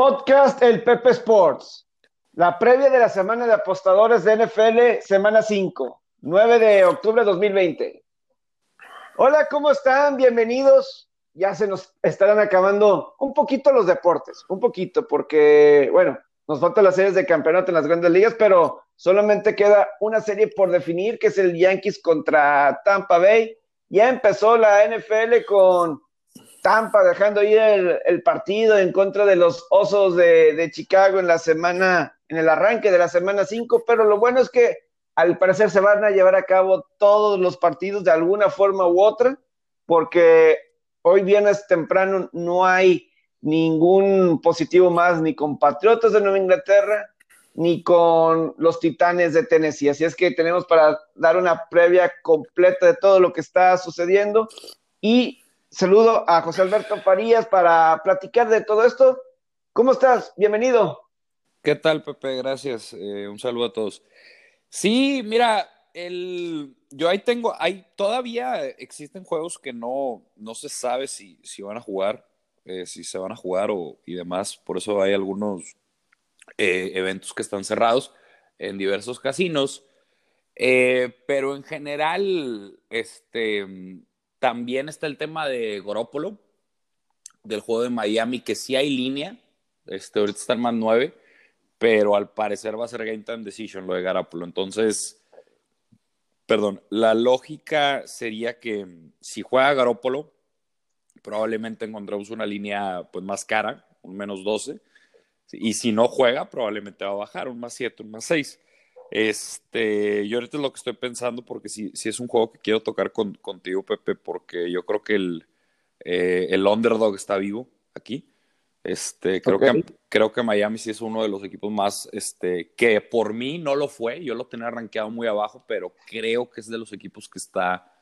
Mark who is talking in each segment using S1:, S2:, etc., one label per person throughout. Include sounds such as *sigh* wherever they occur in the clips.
S1: Podcast El Pepe Sports. La previa de la semana de apostadores de NFL, semana 5, 9 de octubre de 2020. Hola, ¿cómo están? Bienvenidos. Ya se nos estarán acabando un poquito los deportes, un poquito, porque, bueno, nos faltan las series de campeonato en las grandes ligas, pero solamente queda una serie por definir, que es el Yankees contra Tampa Bay. Ya empezó la NFL con Tampa dejando ir el, partido en contra de los Osos de, Chicago en la semana, en el arranque de la semana 5, pero lo bueno es que al parecer se van a llevar a cabo todos los partidos de alguna forma u otra, porque hoy viernes temprano no hay ningún positivo más ni con Patriotas de Nueva Inglaterra ni con los Titanes de Tennessee. Así es que tenemos para dar una previa completa de todo lo que está sucediendo y Saludo a José Alberto Farías para platicar de todo esto. ¿Cómo estás? Bienvenido.
S2: ¿Qué tal, Pepe? Gracias. Eh, un saludo a todos. Sí, mira, el, yo ahí tengo, hay todavía existen juegos que no, no se sabe si, si van a jugar, eh, si se van a jugar o, y demás. Por eso hay algunos eh, eventos que están cerrados en diversos casinos. pero en general, este, también está el tema de Gorópolo, del juego de Miami, que sí hay línea. Este, ahorita está en más 9, pero al parecer va a ser game time decision lo de Garópolo. Entonces, perdón, la lógica sería que si juega Garópolo, probablemente encontremos una línea pues, más cara, un menos 12. Y si no juega, probablemente va a bajar un más 7, un más 6. Este, yo ahorita es lo que estoy pensando porque si, si es un juego que quiero tocar con, contigo, Pepe, porque yo creo que el, eh, el underdog está vivo aquí. Este, creo, que, creo que Miami sí es uno de los equipos más, este, que por mí no lo fue, yo lo tenía arranqueado muy abajo, pero creo que es de los equipos que está,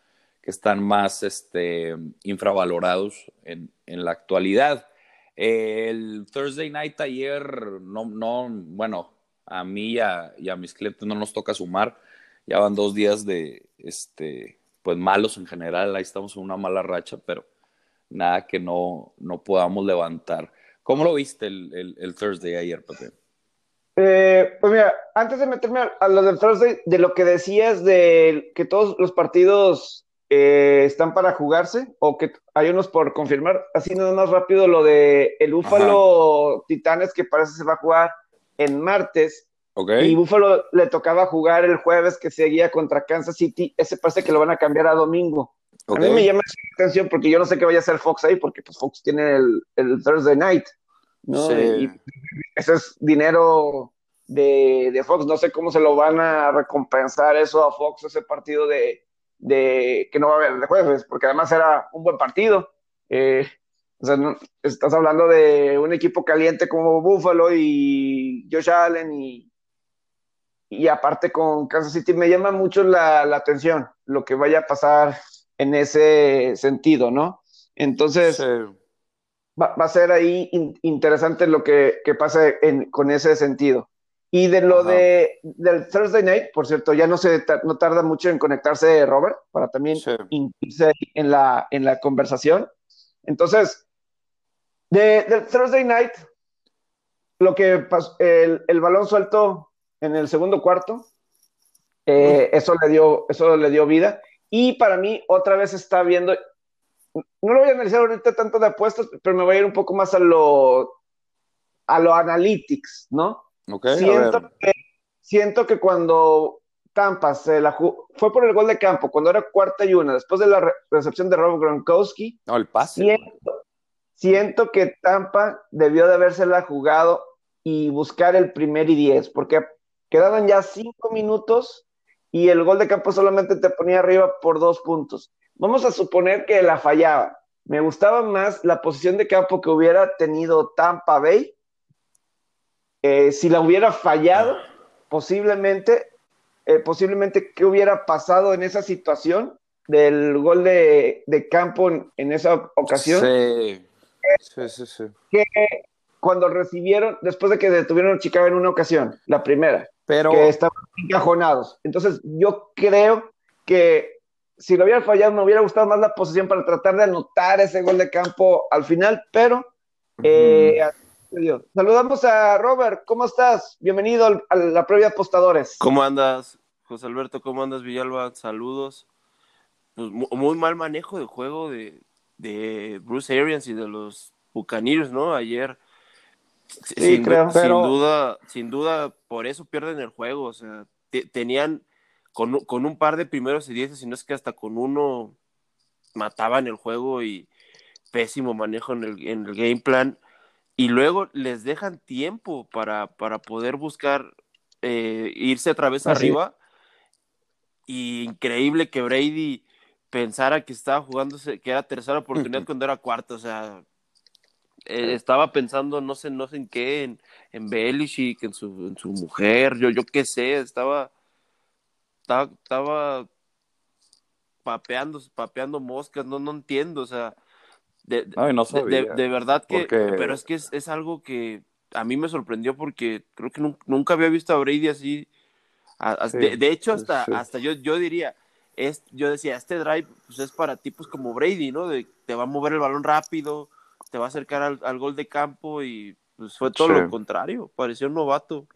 S2: que están más, este, infravalorados en, en la actualidad. el Thursday Night ayer, no, no, bueno, a mí y a, mis clientes no nos toca sumar. Ya van dos días de, este, pues malos en general. Ahí estamos en una mala racha, pero nada que no, no podamos levantar. ¿Cómo lo viste el, el, Thursday ayer, Pepe?
S1: Eh, pues mira, antes de meterme a, lo del Thursday, de lo que decías de que todos los partidos eh, están para jugarse o que hay unos por confirmar, así nada más rápido lo de el Búfalo Titanes que parece se va a jugar en martes. Y Buffalo le tocaba jugar el jueves que seguía contra Kansas City. Ese parece que lo van a cambiar a domingo. A mí me llama la atención porque yo no sé qué vaya a hacer Fox ahí, porque pues Fox tiene el, Thursday night. ¿no? Y ese es dinero de, Fox. No sé cómo se lo van a recompensar eso a Fox, ese partido de, que no va a haber de jueves, porque además era un buen partido. Eh, o sea, estás hablando de un equipo caliente como Buffalo y Josh Allen y, y aparte con Kansas City me llama mucho la, atención lo que vaya a pasar en ese sentido, ¿no? Entonces, va, a ser ahí interesante lo que, que pase con ese sentido. Y de lo de, del Thursday Night, por cierto, ya no se no tarda mucho en conectarse Robert para también irse en la, en la conversación. Entonces, de, del Thursday Night, lo que pasó, el, el, balón suelto en el segundo cuarto, eh, eso, le dio, eso le dio vida. Y para mí, otra vez está viendo, no lo voy a analizar ahorita tanto de apuestas, pero me voy a ir un poco más a lo, a lo analytics, ¿no? siento, que, siento que cuando Tampa se la fue por el gol de campo, cuando era cuarta y una, después de la recepción de Rob Gronkowski.
S2: No, el pase.
S1: Siento, siento que Tampa debió de habérsela jugado y buscar el primer y diez, porque quedaban ya cinco minutos y el gol de campo solamente te ponía arriba por dos puntos. Vamos a suponer que la fallaba. Me gustaba más la posición de campo que hubiera tenido Tampa Bay. Eh, si la hubiera fallado, posiblemente, eh, posiblemente, ¿qué hubiera pasado en esa situación del gol de, campo en, en, esa ocasión?
S2: Sí. Sí, sí, sí.
S1: Que cuando recibieron, después de que detuvieron a Chicago en una ocasión, la primera,
S2: pero
S1: que estaban encajonados. Entonces, yo creo que si lo hubiera fallado, me hubiera gustado más la posición para tratar de anotar ese gol de campo al final, pero eh, Saludamos a Robert, ¿cómo estás? Bienvenido a la previa apostadores.
S3: ¿Cómo andas, José Alberto? ¿Cómo andas, Villalba? Saludos. Pues muy mal manejo de juego de, de Bruce Arians y de los Buccaneers, ¿no? Ayer.
S1: Sí, sin, creo,
S3: sin duda, sin duda, por eso pierden el juego. O sea, tenían con, con, un par de primeros y diez, si no es que hasta con uno mataban el juego y pésimo manejo en el, en el game plan. Y luego les dejan tiempo para, para poder buscar eh, irse otra vez arriba. Y increíble que Brady pensara que estaba jugándose, que era tercera oportunidad cuando era cuarta, o sea, eh, estaba pensando no sé, no sé en qué, en, en Belichick, en su, en su mujer, yo, yo qué sé, estaba, estaba, estaba papeando, papeando moscas, no, no entiendo, o sea, de, de, verdad que, pero es que es, algo que a mí me sorprendió porque creo que nunca, había visto a Brady así, de, hecho hasta, hasta yo, yo diría, es, yo decía, este drive pues, es para tipos como Brady, ¿no? De, te va a mover el balón rápido, te va a acercar al, gol de campo y pues fue todo lo contrario, pareció un novato.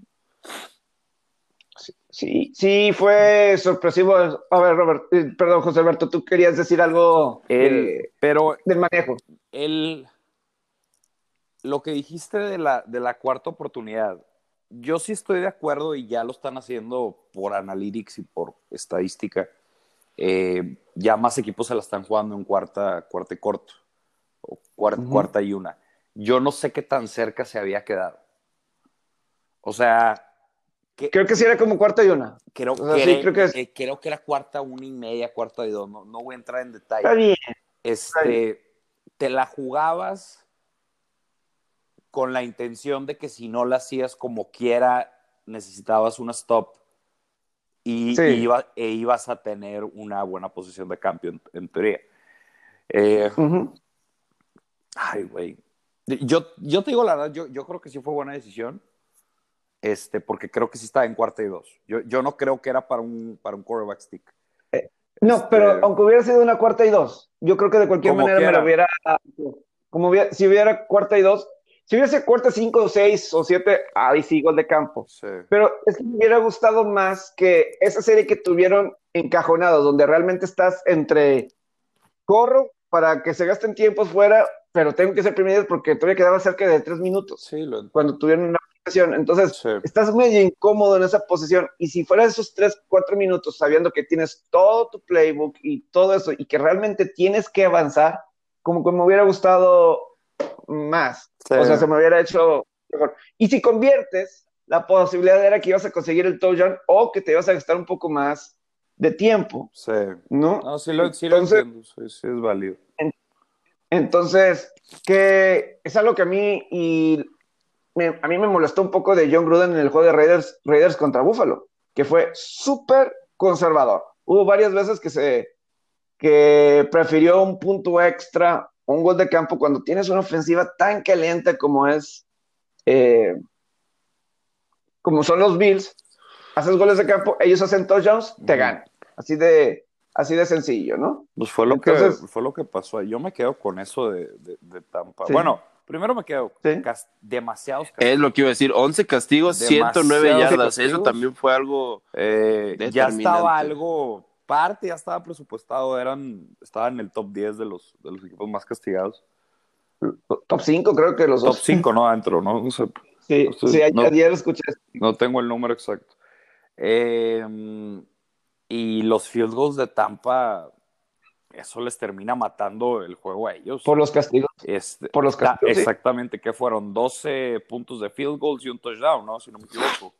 S1: Sí, sí, fue sorpresivo. A ver, Robert, eh, perdón, José Alberto, tú querías decir algo
S2: pero
S1: del manejo.
S2: El, lo que dijiste de la, de la cuarta oportunidad, yo sí estoy de acuerdo y ya lo están haciendo por analytics y por estadística eh, ya más equipos se la están jugando en cuarta, cuarta y corto, o cuarta, y una. Yo no sé qué tan cerca se había quedado. O sea...
S1: creo que sí era como cuarta y una.
S2: Creo, creo, que eh, creo que era cuarta, una y media, cuarta y dos. No, no voy a entrar en detalle.
S1: Está bien.
S2: Este, Te la jugabas con la intención de que si no la hacías como quiera, necesitabas una stop y, e ibas a tener una buena posición de cambio en, teoría. Eh, ay, güey. Yo, yo te digo la verdad, yo, yo creo que sí fue buena decisión, este, porque creo que sí estaba en cuarta y dos. Yo, yo no creo que era para un, para un quarterback stick.
S1: Eh, no, este, pero aunque hubiera sido una cuarta y dos, yo creo que de cualquier manera me lo hubiera, como si hubiera cuarta y dos, si hubiese cuarta, cinco, o seis o siete, ahí sí, gol de campo. Pero es que me hubiera gustado más que esa serie que tuvieron encajonados, donde realmente estás entre corro para que se gasten tiempos fuera, pero tengo que ser primero porque todavía quedaba cerca de tres minutos
S2: sí,
S1: cuando tuvieron una posición. Entonces, estás medio incómodo en esa posición. Y si fuera esos tres, cuatro minutos, sabiendo que tienes todo tu playbook y todo eso, y que realmente tienes que avanzar, como que me hubiera gustado más. O sea, se me hubiera hecho mejor. Y si conviertes, la posibilidad era que ibas a conseguir el touchdown o que te ibas a gastar un poco más de tiempo.
S2: Sí.
S1: ¿No?
S2: No, sí lo, sí entiendo, sí, es válido.
S1: entonces, que es algo que a mí y a mí me molestó un poco de John Gruden en el juego de Raiders, Raiders contra Buffalo, que fue súper conservador. Hubo varias veces que se que prefirió un punto extra un gol de campo cuando tienes una ofensiva tan caliente como es, eh, como son los Bills, haces goles de campo, ellos hacen touchdowns, te ganan. Así de, así de sencillo, ¿no?
S2: Pues fue lo, que, fue lo que pasó. Yo me quedo con eso de, Tampa. Bueno, primero me quedo demasiados
S3: castigos. Es lo que iba a decir, 11 castigos, 109 yardas. Eso también fue algo
S2: eh, Ya estaba algo parte ya estaba presupuestado, eran, estaban en el top 10 de los, de los equipos más castigados.
S1: Top 5 creo que los
S2: top dos. Top 5, no, adentro, ¿no?
S1: sí, sí, ayer escuché.
S2: No tengo el número exacto. Em, y los field goals de Tampa, eso les termina matando el juego a ellos.
S1: Por los castigos.
S2: Este,
S1: Por los castigos.
S2: Exactamente, que fueron 12 puntos de field goals y un touchdown, ¿no? Si no me equivoco.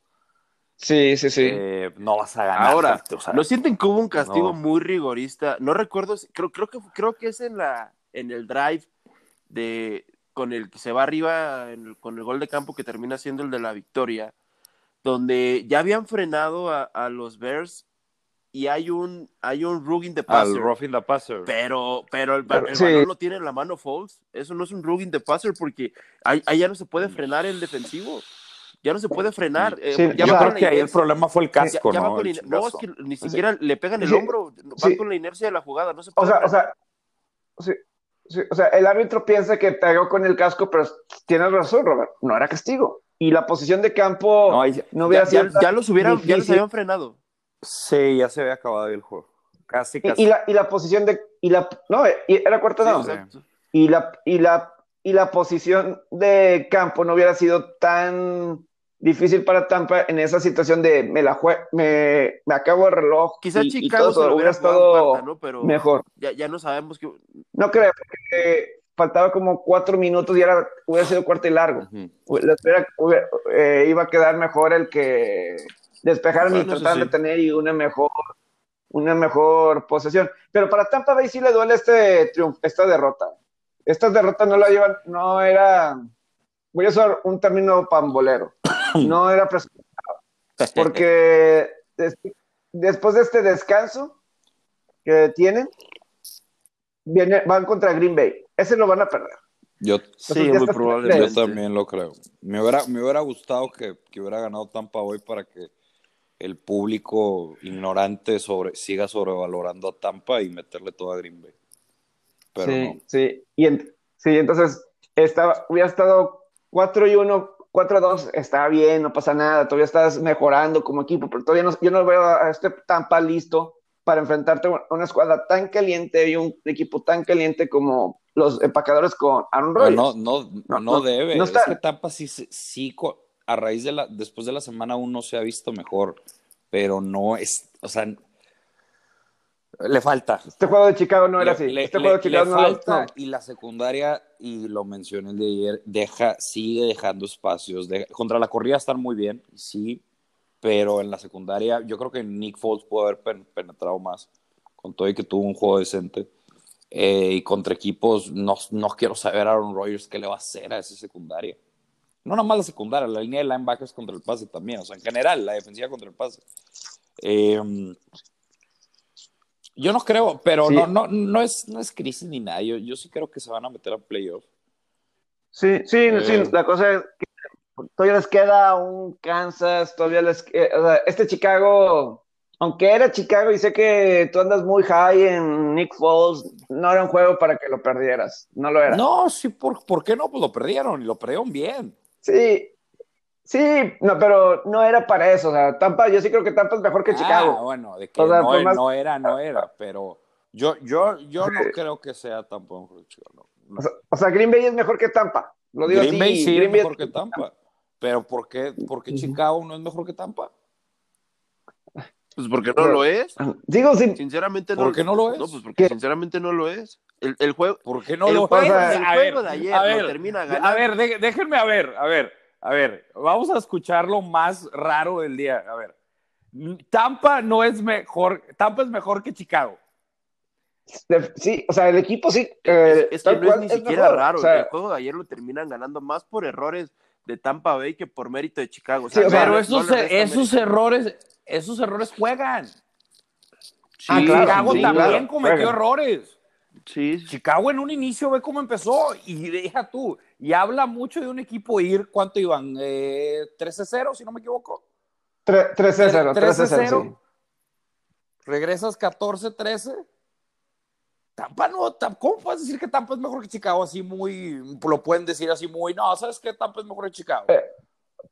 S1: Sí, sí, sí.
S2: Eh, no vas a ganar.
S3: Ahora, ¿no sienten como un castigo muy rigorista? No recuerdo, creo, creo, que, creo que es en, la, en el drive de, con el que se va arriba con el gol de campo que termina siendo el de la victoria, donde ya habían frenado a, los Bears y hay un hay un rugging de passer.
S2: the passer.
S3: Pero, pero el, balón lo tiene en la mano false. Eso no es un rugging de passer porque ahí, ahí ya no se puede frenar el defensivo ya no se puede frenar.
S2: Eh, yo creo que ahí el problema fue el casco, ¿no?
S3: no, es que ni siquiera le pegan el hombro, va con la inercia de la jugada, no se
S1: puede. O sea, o sea, o sea, el árbitro piensa que pegó con el casco, pero tienes razón, Robert, no era castigo. Y la posición de campo no,
S3: no hubiera ya, sido. Ya, los hubieran, ya los habían frenado.
S2: Sí, ya se había acabado el juego. Casi, casi.
S1: Y, la, y la posición de. Y la, no, era cuarto down. y, la, y, la, y la posición de campo no hubiera sido tan difícil para Tampa en esa situación de me la me, me acabo el reloj.
S3: Quizás Chicago todo, hubiera estado ¿no? Pero
S1: mejor.
S3: Ya, ya, no sabemos que.
S1: No creo, porque faltaba como cuatro minutos y era, hubiera sido cuarto y largo. Eh, iba a quedar mejor el que despejaran y trataran de tener y una mejor una mejor posesión. Pero para Tampa Bay sí le duele este triunfo, esta derrota. Esta derrota no la llevan, no era, voy a usar un término pambolero, *laughs* no era porque después de este descanso que tienen, viene, van contra Green Bay. Ese lo van a perder.
S2: Yo,
S3: sí, muy probablemente.
S2: Yo también lo creo. Me hubiera, me hubiera gustado que, que, hubiera ganado Tampa hoy para que el público ignorante sobre, siga sobrevalorando a Tampa y meterle todo a Green Bay. Pero
S1: sí,
S2: no.
S1: sí. Y sí, entonces estaba, hubiera estado 4 y 1, 4 2, está bien, no pasa nada, todavía estás mejorando como equipo, pero todavía no, yo no veo a este Tampa listo para enfrentarte a una escuadra tan caliente y un equipo tan caliente como los empacadores con Aaron Rodgers.
S2: No, no, no, no, debe. es que Tampa sí, sí, a raíz de la, después de la semana uno se ha visto mejor, pero no es, o sea, le falta.
S1: Este juego de Chicago no era así.
S2: Le,
S1: este juego de
S2: Chicago no falta y la secundaria, y lo mencioné el de ayer, deja, sigue dejando espacios. contra la corrida están muy bien, sí, pero en la secundaria yo creo que Nick Foles pudo haber penetrado más, con todo y que tuvo un juego decente. Eh, y contra equipos, no, no quiero saber a Aaron Rodgers qué le va a hacer a esa secundaria. No nada más la secundaria, la línea de linebackers contra el pase también, o sea, en general, la defensiva contra el pase. Em, yo no creo, pero no, no, no, es, no es crisis ni nada. Yo, yo sí creo que se van a meter a playoff.
S1: Sí, sí, sí, eh, la cosa es que todavía les queda un Kansas, todavía les queda, este Chicago, aunque era Chicago y sé que tú andas muy high en Nick Foles, no era un juego para que lo perdieras, no lo era.
S2: No, sí, ¿por, ¿por qué no? Pues lo perdieron y lo perdieron bien.
S1: Sí, sí, no, pero no era para eso, o sea, Tampa, yo sí creo que Tampa es mejor que Chicago.
S2: Ah, bueno, de que no, no, era, no era, pero yo, yo, yo no *laughs* creo que sea Tampa mejor que Chicago.
S1: O, sea, Green Bay es mejor que Tampa. Lo digo
S2: Green Bay sí es mejor que Tampa. Pero ¿por qué, por qué Chicago no es mejor que Tampa?
S3: Pues porque no lo es.
S1: Digo,
S3: sinceramente no.
S2: ¿Por qué no lo es?
S3: No, pues porque sinceramente no lo es. El, el juego.
S2: ¿Por qué no lo es?
S3: El juego de ayer a ver, termina ganando.
S2: A ver, déjenme a ver, a ver, a ver. Vamos a escuchar lo más raro del día. A ver. Tampa no es mejor. Tampa es mejor que Chicago.
S1: Sí, o sea, el equipo sí.
S3: Eh, es, que no es ni siquiera raro. el juego de ayer lo terminan ganando más por errores de Tampa Bay que por mérito de Chicago.
S2: pero esos, esos errores, esos errores juegan. Ah, Chicago también cometió errores.
S3: Sí.
S2: Chicago en un inicio ve cómo empezó y deja tú. Y habla mucho de un equipo ir, ¿cuánto iban? Eh, 13-0, si no me equivoco.
S1: 13-0.
S2: 13-0. Regresas 14-13 Tampa no, ¿cómo puedes decir que Tampa es mejor que Chicago? Así muy, lo pueden decir así muy, no, ¿sabes qué? Tampa es mejor que Chicago. Eh,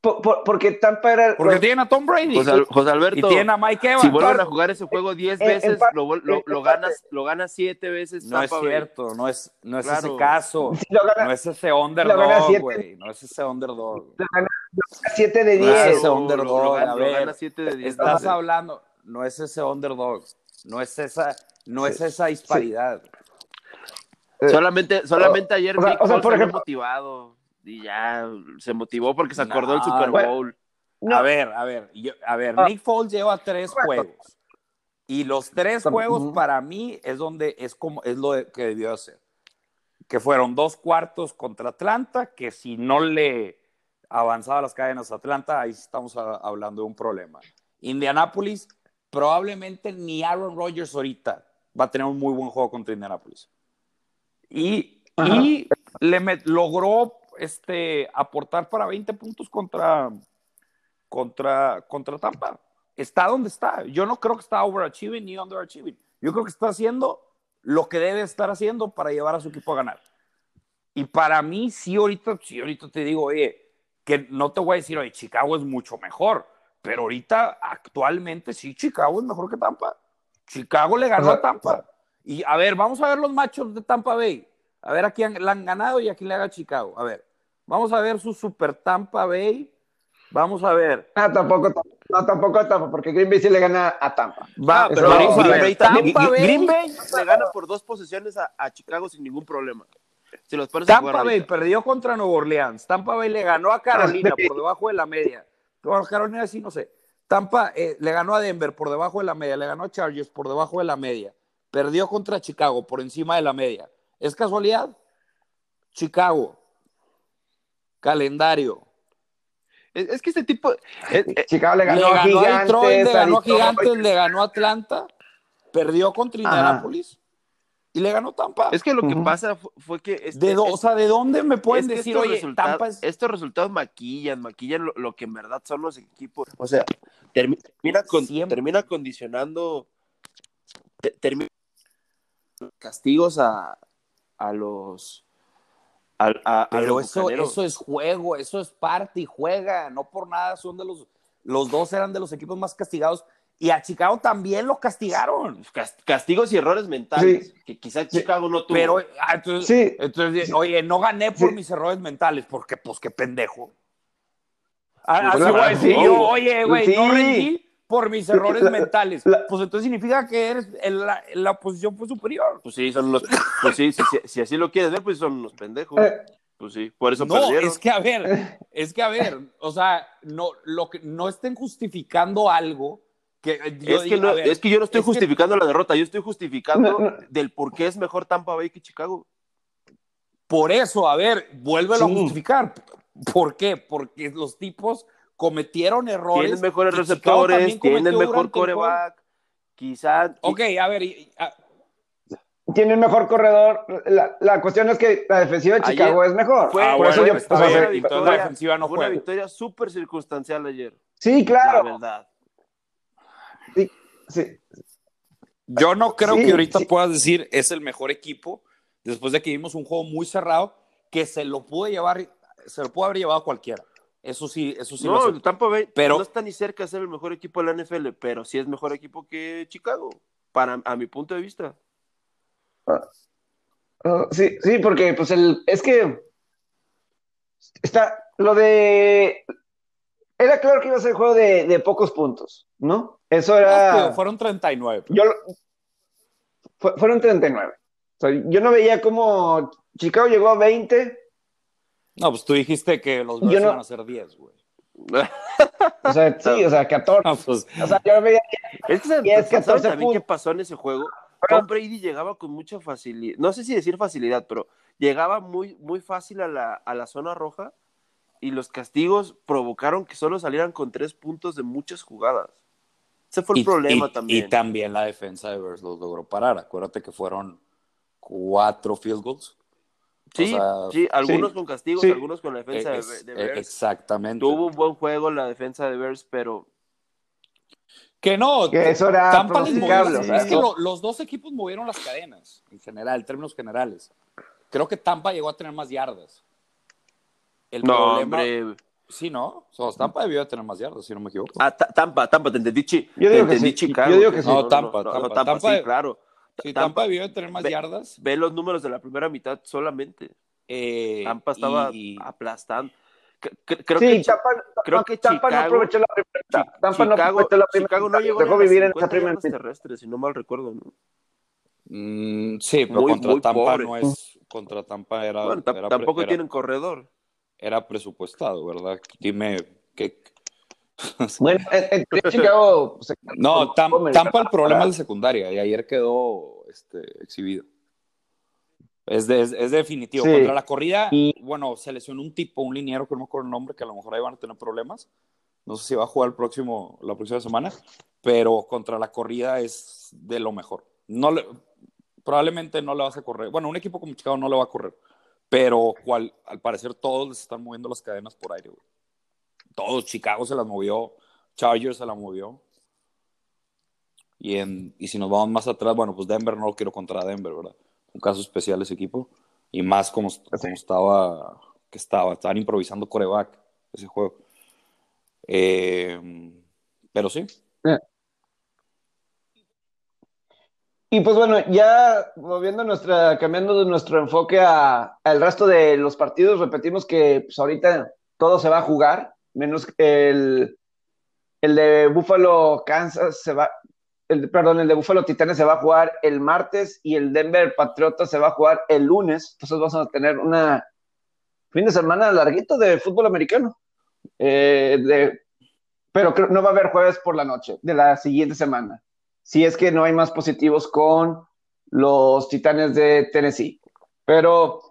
S1: porque Tampa era.
S2: Porque tienen a Tom Brady.
S3: José, Alberto.
S2: Y tienen a Mike Evans.
S3: Si vuelven a jugar ese juego 10 veces, lo, lo, lo, ganas, lo ganas 7 veces.
S2: No es cierto, no es, no es ese caso. no es ese underdog, güey. No es ese underdog.
S1: Lo gana 7 de 10.
S2: No es ese underdog. a ver, estás hablando, no es ese underdog. No es esa, no es esa disparidad.
S3: Eh, solamente, solamente ayer o por motivado y ya se motivó porque se acordó del Super Bowl.
S2: A ver, a ver, a ver, ah. Nick Foles lleva tres juegos y los tres juegos para mí es donde es como es lo que debió hacer. Que fueron dos cuartos contra Atlanta, que si no le avanzaba las cadenas a Atlanta, ahí estamos hablando de un problema. Indianapolis, probablemente ni Aaron Rodgers ahorita va a tener un muy buen juego contra Indianapolis. Y, y le logró este, aportar para 20 puntos contra, contra, contra Tampa. Está donde está. Yo no creo que está overachieving ni underachieving. Yo creo que está haciendo lo que debe estar haciendo para llevar a su equipo a ganar. Y para mí, sí, ahorita, sí, ahorita te digo, oye, que no te voy a decir, oye, Chicago es mucho mejor, pero ahorita, actualmente, sí, Chicago es mejor que Tampa. Chicago le ganó a Tampa. Y a ver, vamos a ver los machos de Tampa Bay. A ver a quién le han ganado y a quién le haga Chicago. A ver, vamos a ver su Super Tampa Bay. Vamos a ver.
S1: Ah, tampoco, no, tampoco a Tampa, porque Green Bay sí le gana a Tampa.
S3: Va, pero
S1: vamos a
S3: Green,
S1: ver.
S3: Bay, también-
S2: Tampa Bay-
S3: Green Bay le gana por dos posesiones a, a Chicago sin ningún problema. Si los
S2: Tampa Bay perdió contra Nueva Orleans. Tampa Bay le ganó a Carolina
S1: Ah,
S2: por debajo de la media. Bueno, Carolina sí, no sé. Tampa eh, le ganó a Denver por debajo de la media. Le ganó a Chargers por debajo de la media. Perdió contra Chicago por encima de la media. ¿Es casualidad? Chicago. Calendario.
S3: Es, es que este tipo. es-
S1: Chicago le
S2: Le
S1: ganó,
S2: ganó,
S1: a Gigantes.
S2: Detroit, le ganó a. Gigantes, le ganó a Atlanta. Perdió contra. Indianapolis. Y le ganó Tampa.
S3: es que lo que pasa fu- fue que. este-
S2: de do-
S3: es-
S2: o sea, ¿de dónde me pueden
S3: es que
S2: decir,
S3: estos
S2: oye,
S3: resultados-
S2: Tampa es...
S3: estos resultados maquillan, maquillan lo, lo que en verdad son los equipos. O sea, termi- termina, con- termina condicionando. te- termina castigos a, a los. A, a- a
S2: Pero eso,
S3: bucaneros.
S2: eso es juego, eso es parte y juega, no por nada son de los, los dos eran de los equipos más castigados y a Chicago también lo castigaron.
S3: Cas- castigos y errores mentales
S1: Sí.
S3: que quizás Chicago no tuvo.
S2: Pero, ah, entonces,
S1: Sí.
S2: entonces, oye, no gané por
S1: Sí.
S2: mis errores mentales, porque pues qué pendejo. Ah,
S3: Pues,
S2: Así
S3: claro,
S2: voy a decir
S3: sí.
S2: yo, oye, güey, no
S1: Sí.
S2: rendí por mis errores
S1: La-
S2: mentales.
S1: la-
S2: Pues entonces significa que eres, en la, en la posición fue superior.
S3: Pues sí, son unos. Pues sí, si, si- si así lo quieres ver, pues son unos pendejos.
S1: Eh,
S3: Pues sí, por eso
S2: No,
S3: perdieron.
S2: es que a ver, es que a ver, o sea, no, lo que, no estén justificando algo que eh, yo
S3: es, que
S2: digo,
S3: no-
S2: a ver,
S3: es que yo no estoy
S2: es que-
S3: justificando la derrota, yo estoy justificando
S1: no.
S3: del por qué es mejor Tampa Bay que Chicago.
S2: por eso, a ver, vuélvelo
S1: Sí.
S2: a justificar. ¿Por qué? Porque los tipos cometieron errores.
S3: Tienen mejores receptores, tienen mejor coreback. Quizá.
S2: Ok, a ver, y- a-
S1: Tiene el mejor corredor. La, la cuestión es que la defensiva de
S3: Ayer
S1: Chicago es mejor.
S3: fue-
S2: Ah,
S1: Por
S2: bueno,
S1: eso yo-
S2: entonces
S3: victoria-
S2: la defensiva no
S3: fue una
S2: juega.
S3: victoria súper circunstancial ayer.
S1: Sí,
S3: La
S1: claro.
S3: verdad.
S1: Sí, sí.
S2: Yo no creo
S1: Sí,
S2: que ahorita
S1: sí.
S2: puedas decir es el mejor equipo después de que vimos un juego muy cerrado que se lo pudo llevar, se lo pudo haber llevado cualquiera. Eso sí, eso sí
S3: no,
S2: acepto.
S3: Tampa Bay
S2: Pero-
S3: no está ni cerca de ser el mejor equipo de la NFL, pero sí es mejor equipo que Chicago, para, a mi punto de vista.
S1: Ah, sí, sí, porque pues el, es que está lo de era claro que iba a ser juego de, de pocos puntos, ¿no? Eso era
S2: fueron 39.
S1: yo lo- fue- fueron 39. O sea, yo no veía cómo Chicago llegó a 20,
S2: No, pues tú dijiste que los Bears
S1: no-
S2: iban a ser 10, güey. *laughs*
S1: o sea, sí, o sea, 14.
S2: No, pues,
S1: O sea, yo veía
S3: Es que ¿saben-
S1: Y es
S3: ¿saben
S1: 14
S3: también qué pasó en ese juego? Tom Brady llegaba con mucha facilidad, no sé si decir facilidad, pero llegaba muy, muy fácil a la, a la zona roja y los castigos provocaron que solo salieran con tres puntos de muchas jugadas. Ese fue el
S2: y,
S3: problema
S2: y-
S3: también.
S2: Y también la defensa de Bears los logró parar. Acuérdate que fueron cuatro field goals.
S3: Sí,
S2: o sea,
S3: sí, algunos
S1: sí,
S3: con castigos,
S1: sí.
S3: algunos con la defensa
S2: Ex-
S3: de, de
S2: eh,
S3: Bears.
S2: exactamente.
S3: Tuvo un buen juego la defensa de Bears, pero
S2: Que no,
S1: que eso era
S2: Tampa les movió es que lo- los dos equipos movieron las cadenas, en general, en términos generales. Creo que Tampa llegó a tener más yardas. El
S3: no,
S2: problema,
S3: hombre.
S2: sí, ¿no? O sea, Tampa debió de tener más yardas, si no me equivoco.
S3: Ah, Ta- Tampa, Tampa, te entendí, chi-
S1: Yo digo que sí,
S3: Chicago.
S1: yo digo que sí.
S2: No, Tampa, Tampa, Tampa-
S3: sí, claro.
S2: Sí,
S3: Tampa-
S2: Tampa debió de tener más
S3: ve-
S2: yardas.
S3: Ve los números de la primera mitad solamente.
S2: eh,
S3: Tampa estaba
S2: y-
S3: aplastando. Creo
S1: sí,
S3: que
S1: Tampa,
S3: creo que
S1: Tampa no aprovechó la primera mitad. Tampa no
S3: Chicago,
S1: aprovechó la primera
S3: Chicago no
S1: mitad,
S3: llegó
S1: dejó vivir en esa
S3: 50
S1: primera mitad.
S3: terrestres, si no mal recuerdo. ¿no?
S2: Mm, sí, pero
S3: Muy-
S2: contra
S3: muy
S2: Tampa
S3: pobre.
S2: no es. Contra Tampa era.
S3: Bueno, tam-
S2: era-
S3: tampoco
S2: era-
S3: tienen corredor.
S2: Era presupuestado, ¿verdad? Dime qué. *laughs*
S1: Bueno, en, en Chicago se-
S2: No, Tam- Tampa el problema es de secundaria y ayer quedó este, exhibido. Es, de- es, es definitivo.
S1: Sí.
S2: Contra la corrida,
S1: Y-
S2: bueno, se lesionó un tipo, un liniero que no me acuerdo el nombre, que a lo mejor ahí van a tener problemas. No sé si va a jugar el próximo, la próxima semana, pero contra la corrida es de lo mejor. No le- probablemente no le vas a correr. Bueno, un equipo como Chicago no le va a correr, pero cual, al parecer todos les están moviendo las cadenas por aire. güey. Todos, Chicago se las movió, Chargers se la movió. Y, en, y si nos vamos más atrás, bueno, pues Denver no lo quiero contra Denver, ¿verdad? Un caso especial ese equipo. Y más como, como estaba, que estaba, estaban improvisando coreback ese juego. Eh, pero sí.
S1: Y pues bueno, ya moviendo nuestra, cambiando nuestro enfoque al resto de los partidos, repetimos que pues ahorita todo se va a jugar, menos el, el de Buffalo Kansas se va, el, perdón, el de Buffalo Titanes se va a jugar el martes y el Denver Patriotas se va a jugar el lunes. Entonces vamos a tener una fin de semana larguito de fútbol americano. Eh, de, pero no va a haber jueves por la noche de la siguiente semana si es que no hay más positivos con los Titanes de Tennessee. Pero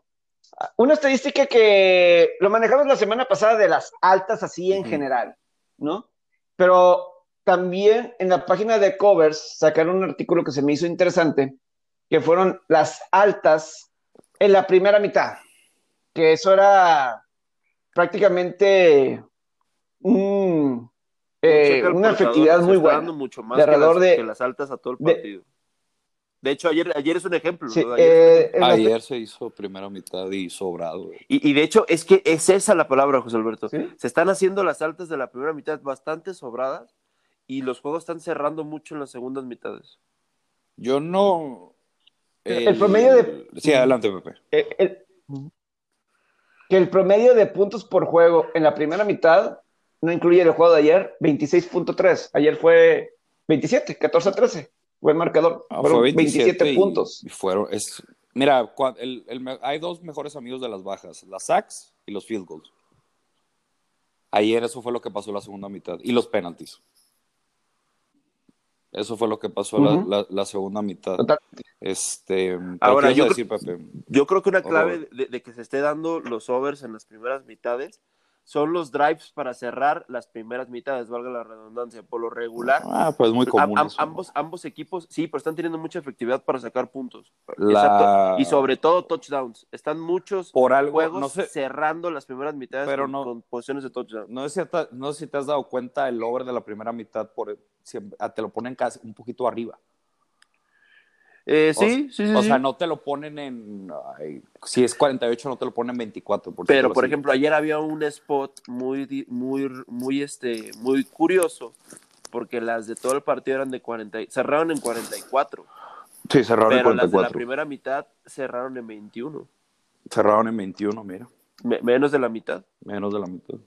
S1: una estadística que lo manejamos la semana pasada de las altas así en general, ¿no? Pero también en la página de covers sacaron un artículo que se me hizo interesante, que fueron las altas en la primera mitad, que eso era prácticamente un, eh, una efectividad muy buena.
S3: mucho más que, las, altas a todo el partido. De, de hecho, ayer, ayer es un ejemplo. Sí, ¿no?
S2: Ayer, eh, ayer se hizo primera mitad y sobrado.
S3: Y, y, de hecho, es que es esa la palabra, José Alberto. ¿Sí? Se están haciendo las altas de la primera mitad bastante sobradas y los juegos están cerrando mucho en las segundas mitades.
S2: Yo no.
S1: El, el promedio de.
S2: Sí, adelante, Pepe.
S1: El, el, que el promedio de puntos por juego en la primera mitad no incluye el juego de ayer, 26.3. Ayer fue 27, 14 13 buen marcador. Ah, fueron 27, puntos.
S2: Y fueron, es, mira, el, el, hay dos mejores amigos de las bajas, las sacks y los field goals. Ayer eso fue lo que pasó la segunda mitad y los penalties. Eso fue lo que pasó la, la, segunda mitad. Este,
S3: Ahora, yo, creo, yo creo que una clave de que se esté dando los overs en las primeras mitades son los drives para cerrar las primeras mitades, valga la redundancia, por lo regular.
S2: Ah, pues muy común.
S3: ambos, ambos equipos, sí, pero están teniendo mucha efectividad para sacar puntos. Y sobre todo touchdowns. Están muchos
S2: por algo,
S3: juegos cerrando las primeras mitades
S2: pero
S3: con,
S2: no,
S3: posiciones de touchdown.
S2: No sé, si no sé si te has dado cuenta el over de la primera mitad, por, te lo ponen casi un poquito arriba.
S3: Eh, sí, sí, sí.
S2: O sea, no te lo ponen en. si es 48, no te lo ponen en 24.
S3: Pero, por ejemplo, ayer había un spot muy, muy, muy, este, muy curioso, porque las de todo el partido eran de 40. Cerraron en 44.
S2: Sí, cerraron en 44. Pero las de la
S3: primera mitad cerraron en 21.
S2: Cerraron en 21, mira.
S3: menos de la mitad.
S2: Menos de la mitad.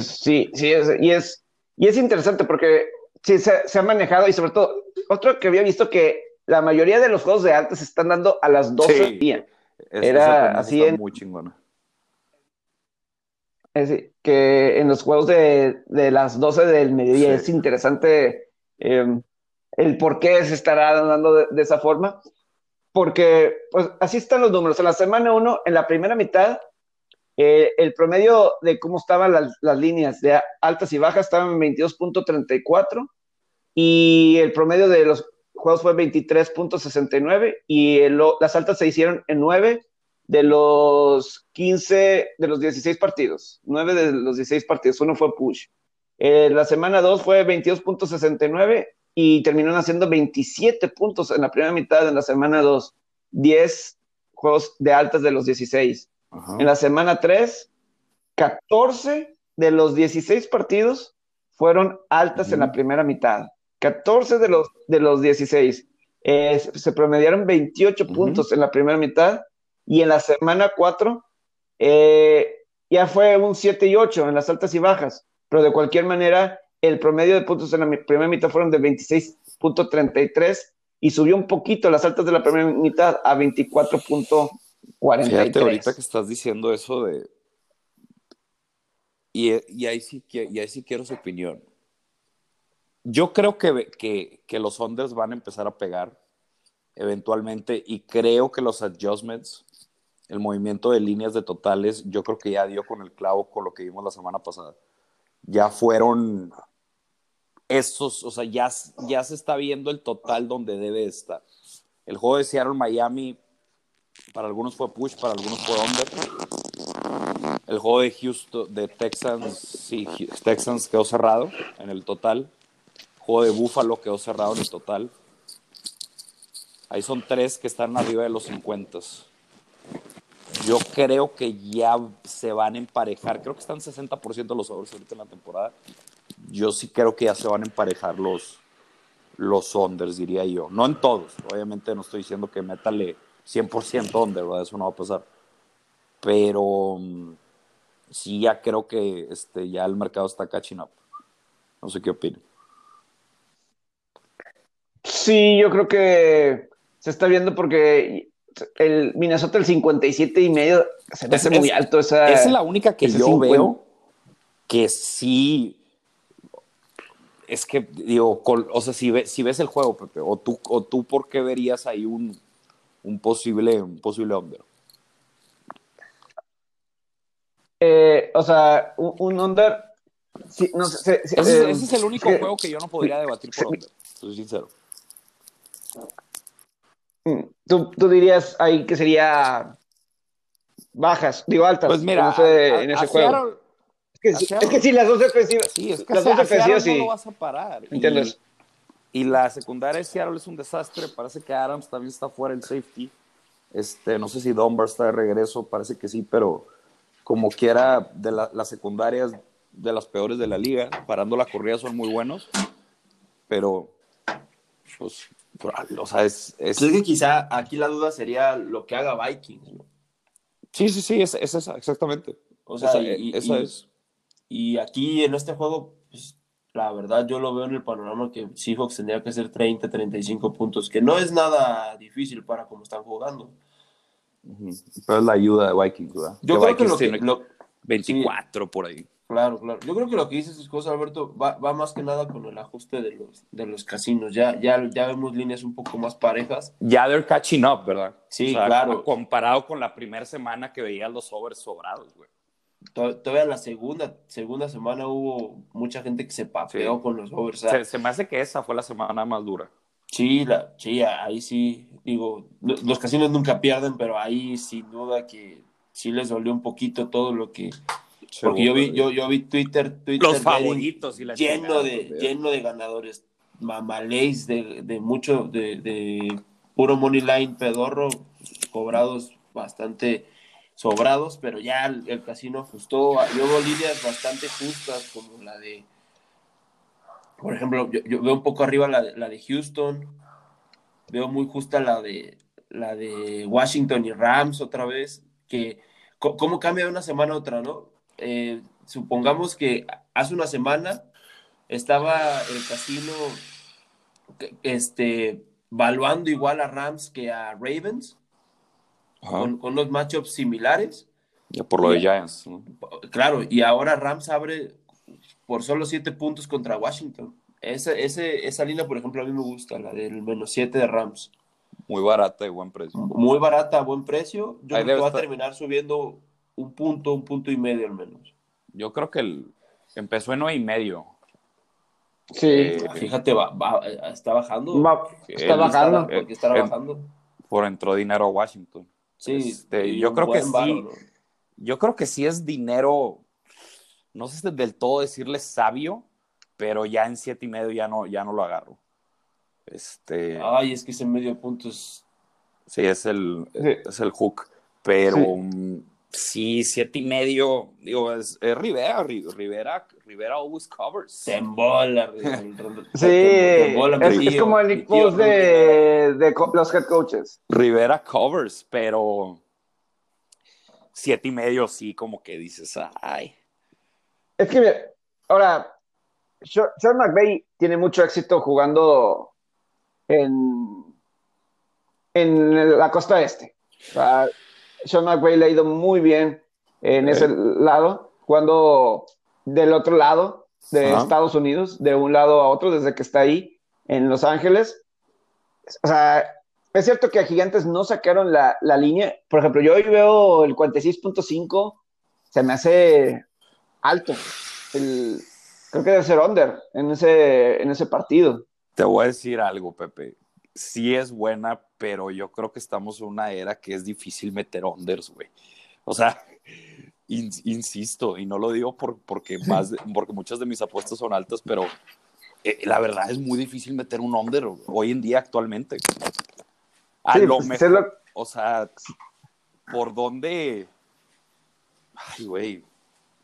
S1: sí, sí, y, es, y es interesante porque sí se, ha manejado y sobre todo, otro que había visto que la mayoría de los juegos de altas se están dando a las 12 del día. Era así en...
S2: Muy chingona.
S1: Es que en los juegos de, las 12 del mediodía es interesante em, el por qué se estará dando de, esa forma. Porque pues, así están los números. En la semana 1, en la primera mitad, eh, el promedio de cómo estaban las, líneas de altas y bajas estaban en 22.34 y el promedio de los juegos fue 23.69 y las altas se hicieron en 9 de los 15, de los 16 partidos. 9 de los 16 partidos, uno fue push. Eh, la semana 2 fue 22.69 y terminaron haciendo 27 puntos en la primera mitad de la semana 2. 10 juegos de altas de los 16. En la semana 3, 14 de los 16 partidos fueron altas en la primera mitad. 14 de los, de los 16. Eh, se promediaron 28 puntos en la primera mitad y en la semana 4 eh, ya fue un 7 y 8 en las altas y bajas, pero de cualquier manera el promedio de puntos en la primera mitad fueron de 26.33 y subió un poquito las altas de la primera mitad a 24.33. Fíjate
S2: ahorita que estás diciendo eso de... Y, ahí, sí, y ahí sí quiero su opinión. Yo creo que, que, que los unders van a empezar a pegar eventualmente y creo que los adjustments, el movimiento de líneas de totales, yo creo que ya dio con el clavo con lo que vimos la semana pasada. Ya fueron esos, o sea, ya, ya se está viendo el total donde debe estar. El juego de Seattle Miami para algunos fue push, para algunos fue under. El juego de Houston, de Texans, sí, Texans quedó cerrado en el total. El juego de Buffalo quedó cerrado en el total. Ahí son tres que están arriba de los 50. Yo creo que ya se van a emparejar. Creo que están 60% los overs ahorita en la temporada. Yo sí creo que ya se van a emparejar los, los diría yo. No en todos. Obviamente no estoy diciendo que métale 100% under, ¿verdad? Eso no va a pasar. Pero mm, sí, ya creo que este, ya el mercado está catching up. No sé qué opinan.
S1: Sí, yo creo que se está viendo porque el Minnesota el 57 y medio se me hace
S2: Es-
S1: muy alto esa
S2: Esa es la única que yo
S1: 50.
S2: veo que sí. Es que, digo, col- o sea, si, ve- si ves el juego, Pepe, o tú, o tú ¿por qué verías ahí un, un posible, un posible under?
S1: Eh, o sea, un, un under sí, no sé, se- se-
S2: Ese, es-
S1: eh,
S2: ese es el único
S1: que-
S2: juego que yo no podría debatir por under, soy sincero.
S1: mm, tú, tú dirías ahí que sería bajas, digo altas,
S2: Pues mira,
S1: en ese,
S2: a- a-
S1: en ese
S2: a
S1: juego.
S2: Seattle-
S1: es, que, es sí, las dos defensivas,
S2: sí, es que
S1: las dos defensivas
S2: no
S1: sí.
S2: lo vas a parar.
S1: ¿Entiendes?
S2: Y, la secundaria de Seattle es un desastre. Parece que Adams también está fuera el safety. Este, no sé si Dunbar está de regreso, parece que sí, pero como quiera, de la, las secundarias de las peores de la liga, parando la corrida son muy buenos, pero pues, o sea, es, es-
S3: es que quizá aquí la duda sería lo que haga Vikings, ¿no?
S2: sí, sí, sí, es, es esa, exactamente.
S3: O sea,
S2: esa,
S3: y,
S2: esa
S3: y-
S2: es.
S3: y aquí en este juego, la verdad yo lo veo en el panorama que Seahawks tendría que hacer 30, 35 puntos, que no es nada difícil para cómo están jugando.
S2: Pero es la ayuda de Vikings, ¿verdad?
S3: Yo creo que
S2: Vikings
S3: lo que...
S2: tiene
S3: lo-
S2: 24 por ahí.
S3: Claro, claro. Yo creo que lo que dices, cosas, Alberto, va, va más que nada con el ajuste de los, de los casinos. Ya, ya, ya vemos líneas un poco más parejas.
S2: Ya they're catching up, ¿verdad?
S3: Sí, claro.
S2: Comparado con la primera semana que veías los overs sobrados, güey.
S3: To- Todavía la segunda, segunda semana hubo mucha gente que se papeó
S2: Sí.
S3: con los overs. o sea,
S2: Se, se me hace que esa fue la semana más dura.
S3: Sí, la, sí, ahí sí, digo, lo- los casinos nunca pierden, pero ahí sin duda que sí les dolió un poquito todo lo que... Porque yo vi, yo, yo vi Twitter, Twitter
S2: Los
S3: betting
S2: favoritos y la
S3: lleno de,
S2: güey.
S3: lleno de ganadores, mamaleis de, de mucho, de, de puro money line pedorro, cobrados bastante sobrados, pero ya el, casino ajustó, yo veo líneas bastante justas como la de, por ejemplo, yo, veo un poco arriba la, la de Houston, veo muy justa la de la de Washington y Rams otra vez, que cómo cambia de una semana a otra, ¿no? Eh, supongamos que hace una semana estaba el casino este valuando igual a Rams que a Ravens. Con, con los matchups similares.
S2: Ya por lo de Giants. ¿no?
S3: Claro, y ahora Rams abre por solo siete puntos contra Washington. Esa, ese, esa línea, por ejemplo, a mí me gusta, la del menos siete de Rams.
S2: Muy barata y buen precio.
S3: Muy barata, a buen precio. Yo
S2: Ahí
S3: creo que va a terminar subiendo un punto, un punto y medio al menos.
S2: Yo creo que el, empezó en nueve y medio.
S1: Sí,
S2: Eh,
S3: Fíjate, va, va- está bajando.
S1: va- está bajando.
S3: ¿Por qué estará
S2: Eh,
S3: bajando?
S2: por entró dinero a Washington.
S3: Sí,
S2: este, yo creo que
S3: varo,
S2: sí. Yo creo que sí es dinero, no sé si del todo decirle sabio, pero ya en siete y medio ya no, ya no lo agarro. Este,
S3: Ay, es que ese medio punto es.
S2: sí, es el,
S1: Sí.
S2: es el hook. Pero
S1: Sí.
S2: Sí, siete y medio, digo, es, es Rivera, Ri- Rivera, Rivera always covers.
S3: Se embola.
S1: Sí,
S3: embola, mi
S1: es, como el Nick Foles de, de los head coaches.
S2: Rivera covers, pero siete y medio sí, como que dices, ay.
S1: Es que, mira, ahora, Sean Sean McVay tiene mucho éxito jugando en, en la costa este. O sea, Sean McVay le ha ido muy bien en ese lado, jugando del otro lado de. Estados Unidos, de un lado a otro, desde que está ahí en Los Ángeles. O sea, es cierto que a Gigantes no sacaron la, la línea. Por ejemplo, yo hoy veo el 46.5, se me hace alto. El- creo que debe ser under en ese, en ese partido.
S2: Te voy a decir algo, Pepe. Sí es buena, pero yo creo que estamos en una era que es difícil meter unders, güey. O sea, *laughs* insisto, y no lo digo por, porque, más porque muchas de mis apuestas son altas, pero eh, la verdad es muy difícil meter un under hoy en día actualmente. A lo pues, mejor, o sea, ¿por dónde? Ay, güey.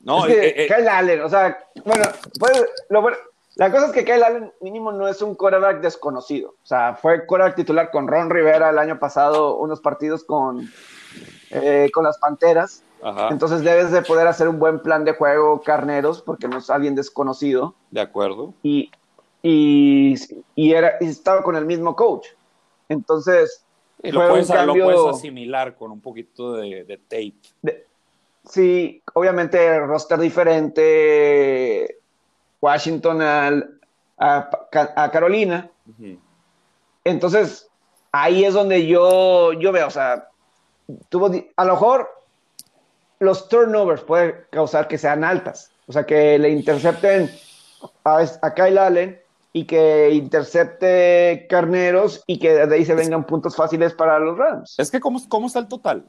S1: No, es que eh, eh, Kyle Allen, o sea, bueno, la cosa es que Kyle Allen mínimo no es un quarterback desconocido. O sea, fue quarterback titular con Ron Rivera el año pasado, unos partidos con, con las Panteras. Entonces debes de poder hacer un buen plan de juego carneros porque no es alguien desconocido.
S2: De acuerdo.
S1: Y, y, y era, estaba con el mismo coach. Entonces,
S2: lo, puedes, cambio, asimilar con un poquito de, tape.
S1: sí, obviamente roster diferente, Washington a, Carolina. Entonces, ahí es donde yo, yo veo, o sea, tuvo, a lo mejor los turnovers pueden causar que sean altas, o sea, que le intercepten a, a Kyle Allen y que intercepte carneros y que de ahí se vengan puntos fáciles para los Rams.
S2: Es que, ¿cómo, cómo está el total?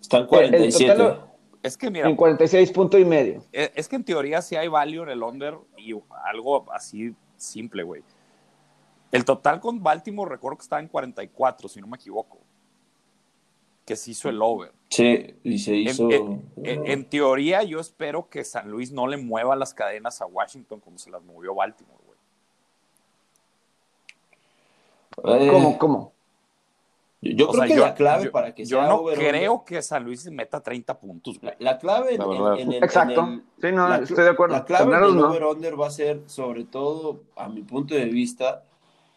S3: Está en 47.
S2: Es que mira.
S1: En 46 puntos y medio.
S2: E, es, que en teoría sí hay value en el under y algo así simple, güey. El total con Baltimore, recuerdo que estaba en 44, si no me equivoco. Que se hizo el over.
S3: Sí, y se hizo.
S2: En, teoría, yo espero que San Luis no le mueva las cadenas a Washington como se las movió Baltimore.
S1: Eh, ¿Cómo? ¿Cómo?
S3: Yo, creo que la clave para que
S2: sea Yo no creo que San Luis meta 30 puntos.
S3: La, clave en, el,
S1: Exacto. sí, no, estoy de acuerdo.
S3: La clave en el over-under va a ser, sobre todo, a mi punto de vista,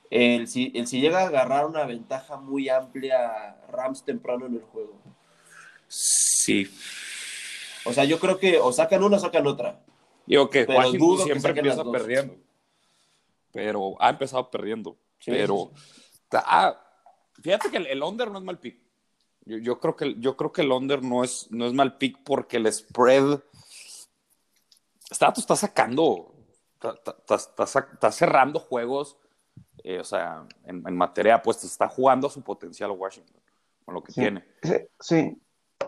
S3: el si, el si llega a agarrar una ventaja muy amplia Rams temprano en el juego.
S2: Sí.
S3: O sea, yo creo que o sacan una o sacan otra.
S2: Digo que Washington siempre empieza perdiendo. Pero ha empezado perdiendo pero ah, fíjate que el, under no es mal pick. Yo, creo que, yo creo que el under no es, no es mal pick porque el spread está, está sacando, está, cerrando juegos, eh, o sea, en, materia de apuestas, está jugando a su potencial Washington con lo que tiene.
S1: Sí,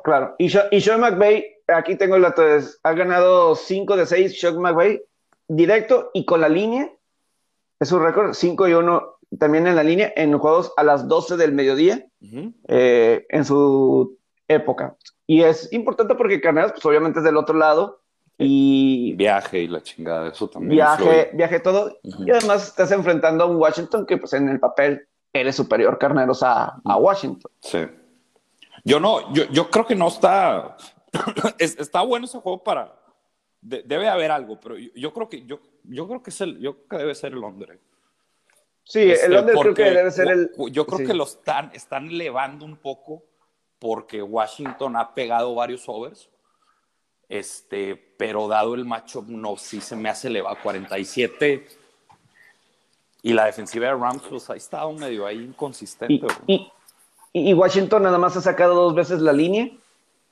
S1: claro. Y, y Sean McVay, aquí tengo el dato, ha ganado 5 de 6 Sean McVay directo y con la línea. Es un récord, 5 y 1 también en la línea en juegos a las 12 del mediodía eh, en su época. Y es importante porque Carneros, pues obviamente es del otro lado. Y
S2: viaje y la chingada, eso también.
S1: Viaje, viaje todo. Y además estás enfrentando a un Washington que, pues en el papel, eres superior Carneros a, a Washington.
S2: Sí. Yo no, yo, yo creo que no está. *coughs* está bueno ese juego para. debe haber algo, pero yo, creo que yo, yo creo que es el, yo creo que debe ser el Londres.
S1: Sí, el este, Londres creo que debe ser el.
S2: Yo creo que lo están, están elevando un poco porque Washington ha pegado varios overs. Este, pero dado el matchup, no, sí se me hace elevado 47. Y la defensiva de Rams, pues ha estado medio ahí inconsistente.
S1: Y, y, Washington nada más ha sacado dos veces la línea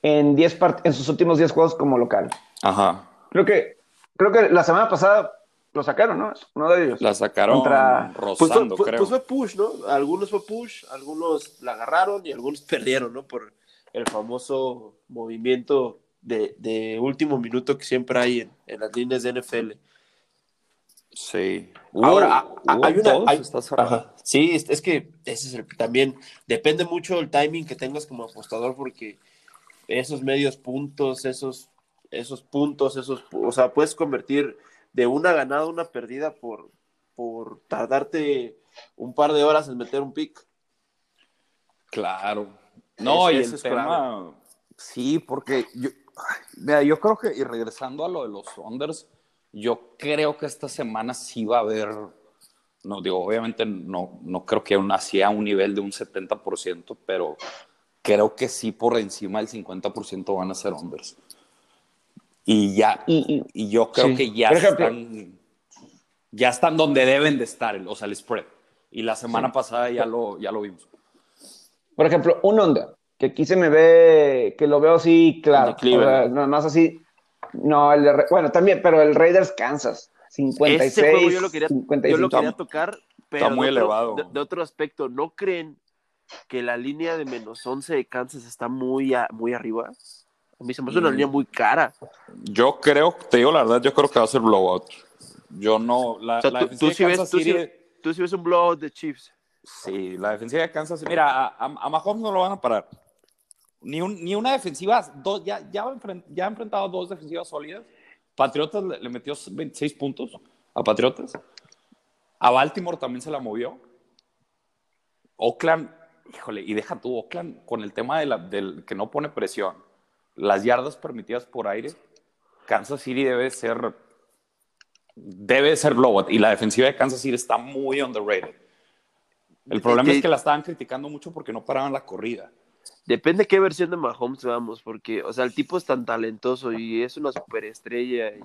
S1: en, diez en sus últimos 10 juegos como local.
S2: Ajá.
S1: Creo que, creo que la semana pasada lo sacaron, ¿no? Uno de ellos.
S2: La sacaron contra... rozando,
S3: pues
S2: creo.
S3: Pues fue push, ¿no? Algunos fue push, algunos la agarraron y algunos *laughs* perdieron, ¿no? Por el famoso movimiento de, de último minuto que siempre hay en, en, las líneas de NFL.
S2: Sí.
S3: Ahora, hay una... sí, es, que ese es el, también depende mucho del timing que tengas como apostador porque esos medios puntos, esos, esos puntos, esos... O sea, puedes convertir de una ganada, una perdida por, por tardarte un par de horas en meter un pick.
S2: Claro. No, y el tema, sí, porque yo, mira, yo creo que, y regresando a lo de los unders, yo creo que esta semana sí va a haber, no digo, obviamente no, no creo que aún así a un nivel de un 70%, pero creo que sí por encima del 50% van a ser unders. Y ya, y, yo creo que ya están, ya están donde deben de estar, o sea, el spread. Y la semana pasada ya lo, ya lo vimos.
S1: Por ejemplo, un onda, que aquí se me ve, que lo veo así claro. no, más así. No, el de, bueno, también, pero el Raiders Kansas. 56, Ese juego
S3: yo lo quería, yo lo quería tocar, pero
S2: está muy elevado.
S3: De, otro aspecto, ¿no creen que la línea de menos 11 de Kansas está muy, muy arriba? A mí se me hace una línea muy cara.
S2: Yo creo, te digo la verdad, yo creo que va a ser blowout. Yo no, la,
S3: O sea,
S2: la
S3: tú, tú sí ves, tú, sí, tú sí ves un blowout de Chiefs.
S2: Sí, la defensiva de Kansas Mira, a, a, a Mahomes no lo van a parar. Ni, un- ni una defensiva, dos, ya, ya, ya ha enfrentado dos defensivas sólidas. Patriotas le, le metió 26 puntos a Patriotas. A Baltimore también se la movió. Oakland, híjole, y deja tú, Oakland con el tema de la, del que no pone presión, las yardas permitidas por aire, Kansas City debe ser, debe ser blowout. Y la defensiva de Kansas City está muy underrated. El problema
S3: que-
S2: es que la estaban criticando mucho porque no paraban la corrida.
S3: Depende qué versión de Mahomes vamos, porque, o sea, el tipo es tan talentoso y es una superestrella y,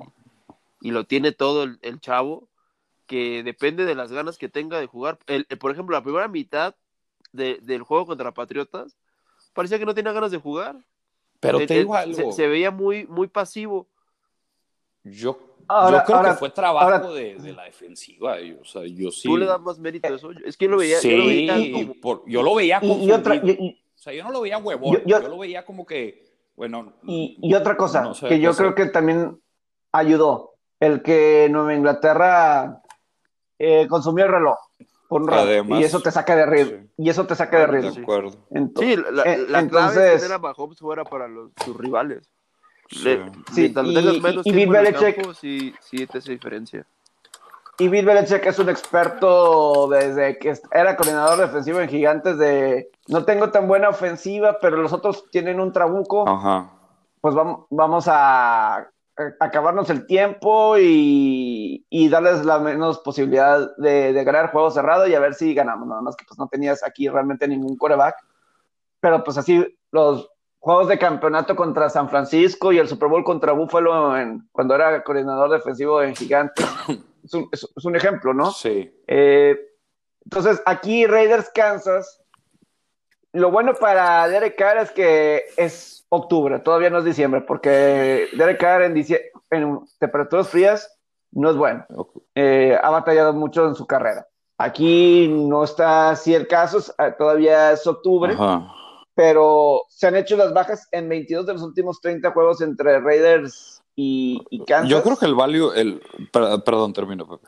S3: y lo tiene todo el, el chavo, que depende de las ganas que tenga de jugar. El, el- por ejemplo, la primera mitad de- del juego contra Patriotas, parecía que no tenía ganas de jugar.
S2: Pero
S3: Él-
S2: te
S3: él
S2: digo algo,
S3: se, se veía muy, muy pasivo.
S2: yo,
S1: Ahora-
S2: yo creo
S1: ahora-
S2: que fue trabajo
S1: ahora-
S2: de, de la defensiva. yo- o sea, yo sí.
S3: Tú le das más mérito a eso. Es que yo lo veía,
S2: sí,
S3: yo lo veía como-
S2: por- yo lo veía
S1: Y, y otra, y-
S2: O sea, yo no lo veía huevón. Yo,
S1: Yo- yo-
S2: lo veía como que, bueno.
S1: Y, y otra cosa
S2: no sé
S1: que yo
S2: hacer.
S1: creo que también ayudó, el que Nueva Inglaterra eh, consumió el reloj por un rato,
S2: Además,
S1: y eso te saca de ritmo,
S2: sí.
S1: y eso te saca de ritmo.
S2: De acuerdo.
S1: Ento-
S3: Sí, la, la-
S1: Eh,
S3: la clave
S1: entonces-
S3: tener a Mahomes fuera para los, sus rivales.
S2: Sí.
S3: Le-
S1: Sí, y-
S3: menos
S1: y Bill
S3: el
S1: Belichick-
S3: campo, sí, sí te hace diferencia.
S1: Y Bill Belichick es un experto desde que era coordinador defensivo en Gigantes de no tengo tan buena ofensiva, pero los otros tienen un trabuco,
S2: Ajá.
S1: pues vamos, vamos a acabarnos el tiempo y, y darles la menos posibilidad de, de ganar juego cerrado y a ver si ganamos. Nada más que pues no tenías aquí realmente ningún coreback. Pero pues así los juegos de campeonato contra San Francisco y el Super Bowl contra Buffalo en- cuando era coordinador defensivo en Gigantes. *coughs* Es un, es- es un ejemplo, ¿no?
S2: Sí.
S1: Eh, entonces, aquí Raiders Kansas. Lo bueno para Derek Carr es que es octubre, todavía no es diciembre, porque Derek Carr en, en temperaturas frías no es bueno. Eh, ha batallado mucho en su carrera. Aquí no está así el caso, eh, todavía es octubre,
S2: Ajá.
S1: pero se han hecho las bajas en 22 de los últimos 30 juegos entre Raiders y, y Kansas.
S2: Yo creo que el value, el, per- perdón, termino, Pepe.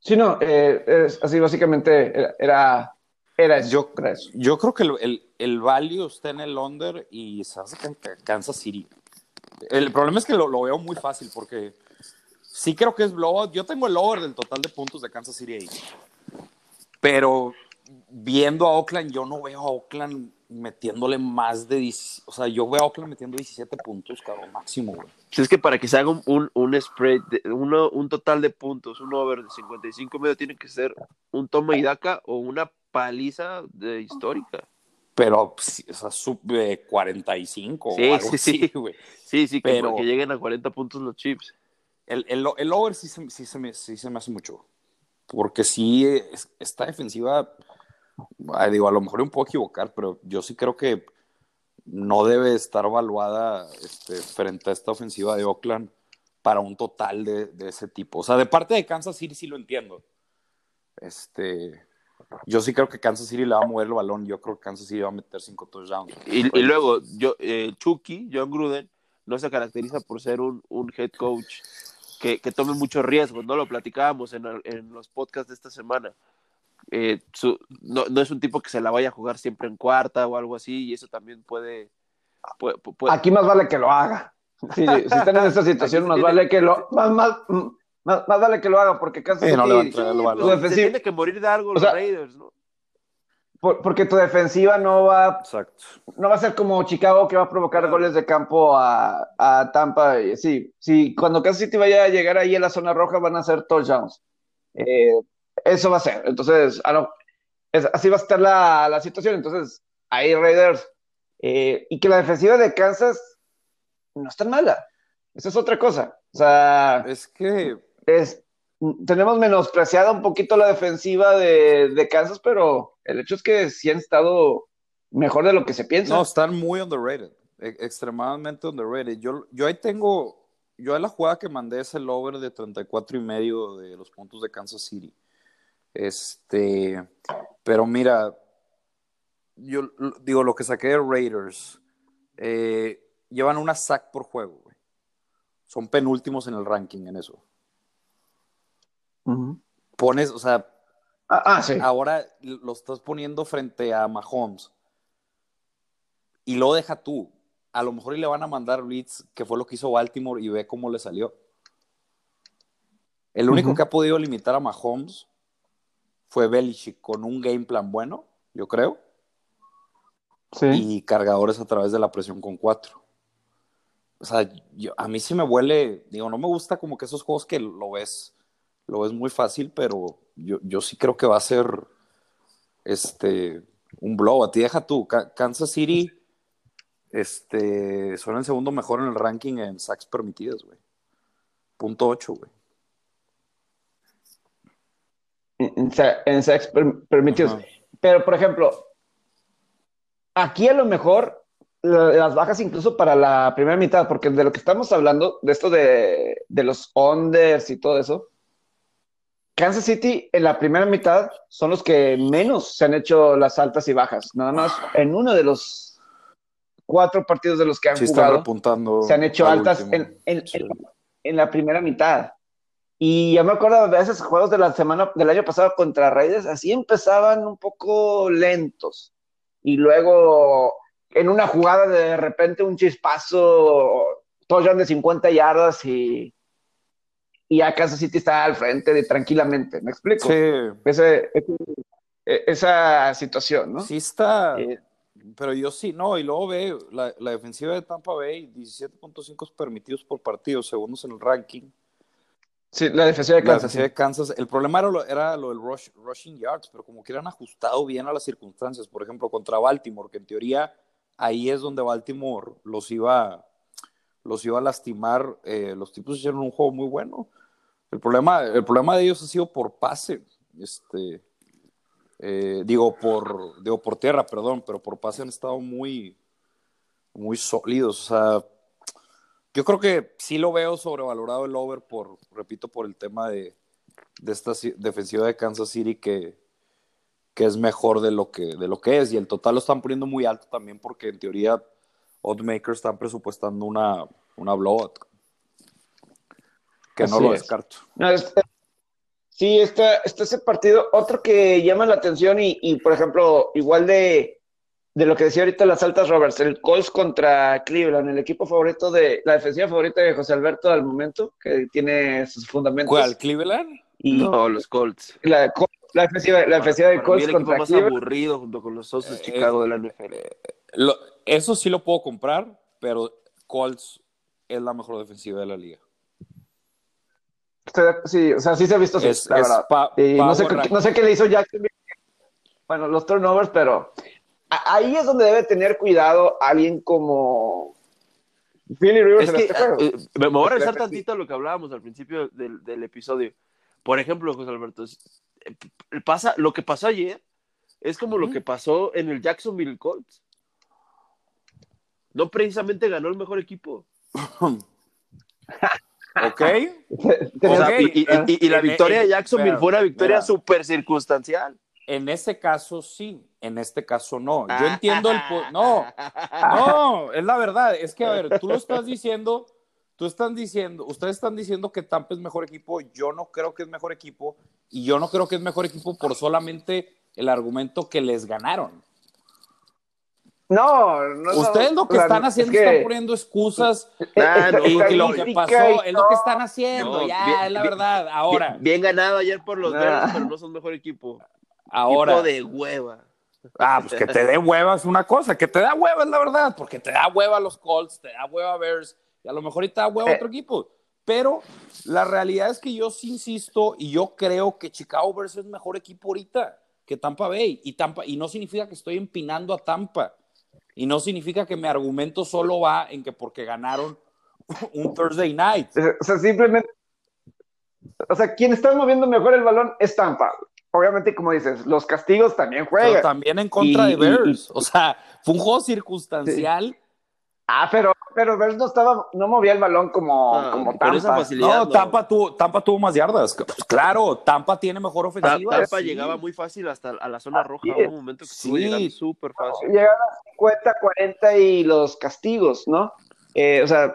S1: Sí, no, eh, es así básicamente era, era, era eso.
S2: Yo-
S1: era eso.
S2: Yo creo que el, el, el value está en el under y se hace Kansas City. El problema es que lo, lo veo muy fácil porque sí creo que es blowout. Yo tengo el over del total de puntos de Kansas City ahí. Pero viendo a Oakland, yo no veo a Oakland metiéndole más de 10. O sea, yo veo a Oakland metiendo 17 puntos, cabrón, máximo, güey.
S3: Si es que para que se haga un, un, un spread, de, uno, un total de puntos, un over de 55 y medio, tiene que ser un toma y daca o una paliza de histórica.
S2: Pero, pues, o sea, sub eh, 45
S3: Sí,
S2: o algo
S3: sí, sí.
S2: así, güey.
S3: Sí, sí,
S2: Pero-
S3: que lleguen a 40 puntos los chips.
S2: El, el, el over sí se, sí, se me, sí se me hace mucho. Porque sí, es- esta defensiva, digo, a lo mejor me puedo equivocar, pero yo sí creo que no debe estar evaluada este, frente a esta ofensiva de Oakland para un total de, de ese tipo. O sea, de parte de Kansas City sí lo entiendo. Este, yo sí creo que Kansas City le va a mover el balón. Yo creo que Kansas City va a meter cinco touchdowns.
S3: Y, y luego, yo, eh, Chucky, John Gruden, no se caracteriza por ser un, un head coach que, que tome muchos riesgos, ¿no? Lo platicábamos en, el- en los podcasts de esta semana. Eh, su- no, no es un tipo que se la vaya a jugar siempre en cuarta o algo así, y eso también puede... puede- puede-
S1: Aquí más vale que lo haga. Si, si *laughs* están en esta situación, más vale que lo, más, más, más, más vale que lo haga, porque Kansas
S2: Sí, no le va a
S1: City-
S2: entrar el
S3: Sí,
S2: balón.
S3: pues,
S1: defensiva-
S3: se tiene que morir de algo
S1: O
S3: los
S1: sea,
S3: Raiders, ¿no?
S1: por- porque tu defensiva no va,
S2: Exacto.
S1: no va a ser como Chicago que va a provocar
S3: Claro.
S1: goles de campo a, a Tampa. Sí, sí, cuando Kansas City vaya a llegar ahí a la zona roja van a ser touchdowns. Eh, eso va a ser. Entonces, a lo- es- así va a estar la, la situación. Entonces, ahí Raiders. eh, y que la defensiva de Kansas no es tan mala. Esa es otra cosa. O sea,
S2: Es que
S1: es, tenemos menospreciada un poquito la defensiva de, Kansas, pero el hecho es que sí han estado mejor de lo que se piensa.
S2: No, están muy underrated, e- extremadamente underrated. Yo, ahí tengo, yo ahí la jugada que mandé es el over de 34 y medio de los puntos de Kansas City. Este, pero mira, yo digo lo que saqué de Raiders. eh, llevan una sack por juego. Son penúltimos en el ranking en eso. Pones, o sea,
S1: ah, ah, sí.
S2: ahora lo estás poniendo frente a Mahomes. Y lo deja tú. A lo mejor y le van a mandar Reeds, que fue lo que hizo Baltimore, y ve cómo le salió. El único que ha podido limitar a Mahomes fue Belichick con un game plan bueno, yo creo,
S1: sí.
S2: y cargadores a través de la presión con cuatro. O sea, yo- a mí sí me huele, digo, no me gusta como que esos juegos que lo ves, lo ves muy fácil, pero yo, yo sí creo que va a ser este un blow. A ti deja tú, Kansas City este, son el segundo mejor en el ranking en sacks permitidas, güey. Punto ocho, güey.
S1: En, en sa- en sacks per- permitidos.
S2: Ajá.
S1: Pero, por ejemplo, aquí a lo mejor la- las bajas incluso para la primera mitad, porque de lo que estamos hablando, de esto de, de los unders y todo eso, Kansas City en la primera mitad son los que menos se han hecho las altas y bajas. Nada más en uno de los cuatro partidos de los que han
S2: Sí
S1: jugado se han hecho
S2: al
S1: altas en, en-
S2: Sí.
S1: en- en la primera mitad. Y yo me acuerdo de esos juegos de la semana del año pasado contra Raiders, así empezaban un poco lentos. Y luego, en una jugada, de repente un chispazo, touchdown de 50 yardas y, y a Kansas City está al frente de tranquilamente. ¿Me explico?
S2: Sí,
S1: Ese- ese- esa situación, ¿no?
S2: sí está.
S1: Eh,
S2: Pero yo sí, no, y luego ve la, la defensiva de Tampa Bay, 17.5 permitidos por partido, segundos en el ranking.
S1: sí, la defensiva de
S2: La
S1: Kansas.
S2: defensiva
S1: sí.
S2: de Kansas, el problema era lo, era lo del rush- rushing yards, pero como que eran ajustado bien a las circunstancias. Por ejemplo, contra Baltimore, que en teoría ahí es donde Baltimore los iba, los iba a lastimar. eh, los tipos hicieron un juego muy bueno. El problema, el problema de ellos ha sido por pase. Este, eh, digo, por, digo, por tierra, perdón, pero por pase han estado muy, muy sólidos. O sea, yo creo que sí lo veo sobrevalorado el over por, repito, por el tema de, de esta defensiva de Kansas City que, que es mejor de lo que, de lo que es. Y el total lo están poniendo muy alto también porque en teoría Oddmakers están presupuestando una, una blowout. Que no
S1: Así
S2: lo
S1: es.
S2: descarto.
S1: No, es- sí, está, está ese partido. Otro que llama la atención y, y, por ejemplo, igual de, de lo que decía ahorita las altas Roberts, el Colts contra Cleveland, el equipo favorito de, la defensiva favorita de José Alberto al momento, que tiene sus fundamentos.
S2: ¿Cuál? ¿Cleveland?
S1: Y
S3: No, los Colts.
S1: la, la defensiva, la defensiva de
S3: Para mí
S1: Colts
S3: el equipo
S1: contra
S3: más
S1: Cleveland.
S3: aburrido junto con los Osos de
S2: Eh,
S3: Chicago de la NFL.
S2: Lo- eso sí lo puedo comprar, pero Colts es la mejor defensiva de la liga.
S1: Sí, o sea, sí se ha visto,
S2: Es,
S1: la
S2: es
S1: verdad.
S2: pa-
S1: Y no, sé, no sé qué le hizo Jacksonville. Bueno, los turnovers, pero ahí es donde debe tener cuidado alguien como Philly Rivers
S3: Es
S1: en
S3: que
S1: este juego.
S3: eh, me voy a regresar tantito a lo que hablábamos al principio del, del episodio. Por ejemplo, José Alberto, eh, pasa, lo que pasó ayer es como lo que pasó en el Jacksonville Colts. No precisamente ganó el mejor equipo. *laughs*
S2: ¿Ok?
S3: O sea, y, y- y- y la
S2: En-
S3: victoria de Jacksonville fue una victoria súper circunstancial.
S2: En ese caso sí, en este caso no.
S3: Ah.
S2: Yo entiendo el... No, no, es la verdad. Es que, a ver, tú lo estás diciendo, tú están diciendo, ustedes están diciendo que Tampa es mejor equipo, yo no creo que es mejor equipo, y yo no creo que es mejor equipo por solamente el argumento que les ganaron.
S1: No, no, no,
S2: Ustedes lo que están
S1: es
S2: haciendo
S1: que-
S2: están poniendo excusas *laughs*
S3: no,
S2: y, y lo que pasó
S1: y
S2: es lo que están haciendo,
S3: No,
S2: ya,
S3: bien-
S2: es la verdad. Ahora,
S3: Bien, bien ganado ayer por los
S1: Nah.
S3: Bears, pero no son mejor equipo.
S2: ahora.
S3: Equipo de hueva.
S2: Ah, pues que te dé hueva es una cosa, que te da hueva es la verdad, porque te da hueva los Colts, te da hueva Bears, y a lo mejor ahorita da hueva
S1: Eh.
S2: otro equipo. Pero la realidad es que yo sí insisto y yo creo que Chicago Bears es mejor equipo ahorita que Tampa Bay. Y, Tampa, y no significa que estoy empinando a Tampa. Y no significa que mi argumento solo va en que porque ganaron *laughs* un Thursday night.
S1: O sea, simplemente. O sea, quien está moviendo mejor el balón es Tampa. Obviamente, como dices, los castigos también
S2: Pero
S1: juegan.
S2: también en contra
S1: Y-
S2: de
S1: y-
S2: Bears. O sea, fue un juego circunstancial.
S1: Ah, pero, pero Bears no estaba, no movía el balón como,
S3: Ah,
S1: como Tampa.
S3: esa facilidad.
S2: No,
S3: no.
S2: Tampa tuvo, Tampa tuvo más yardas. Pues claro, Tampa tiene mejor ofensiva.
S3: Tampa
S2: sí.
S3: llegaba muy fácil hasta a la zona roja.
S1: sí.
S3: Hubo un momento que
S2: Sí.
S3: llegando súper fácil.
S1: Llegaron a 50, 40 y los castigos, ¿no? Eh, o sea,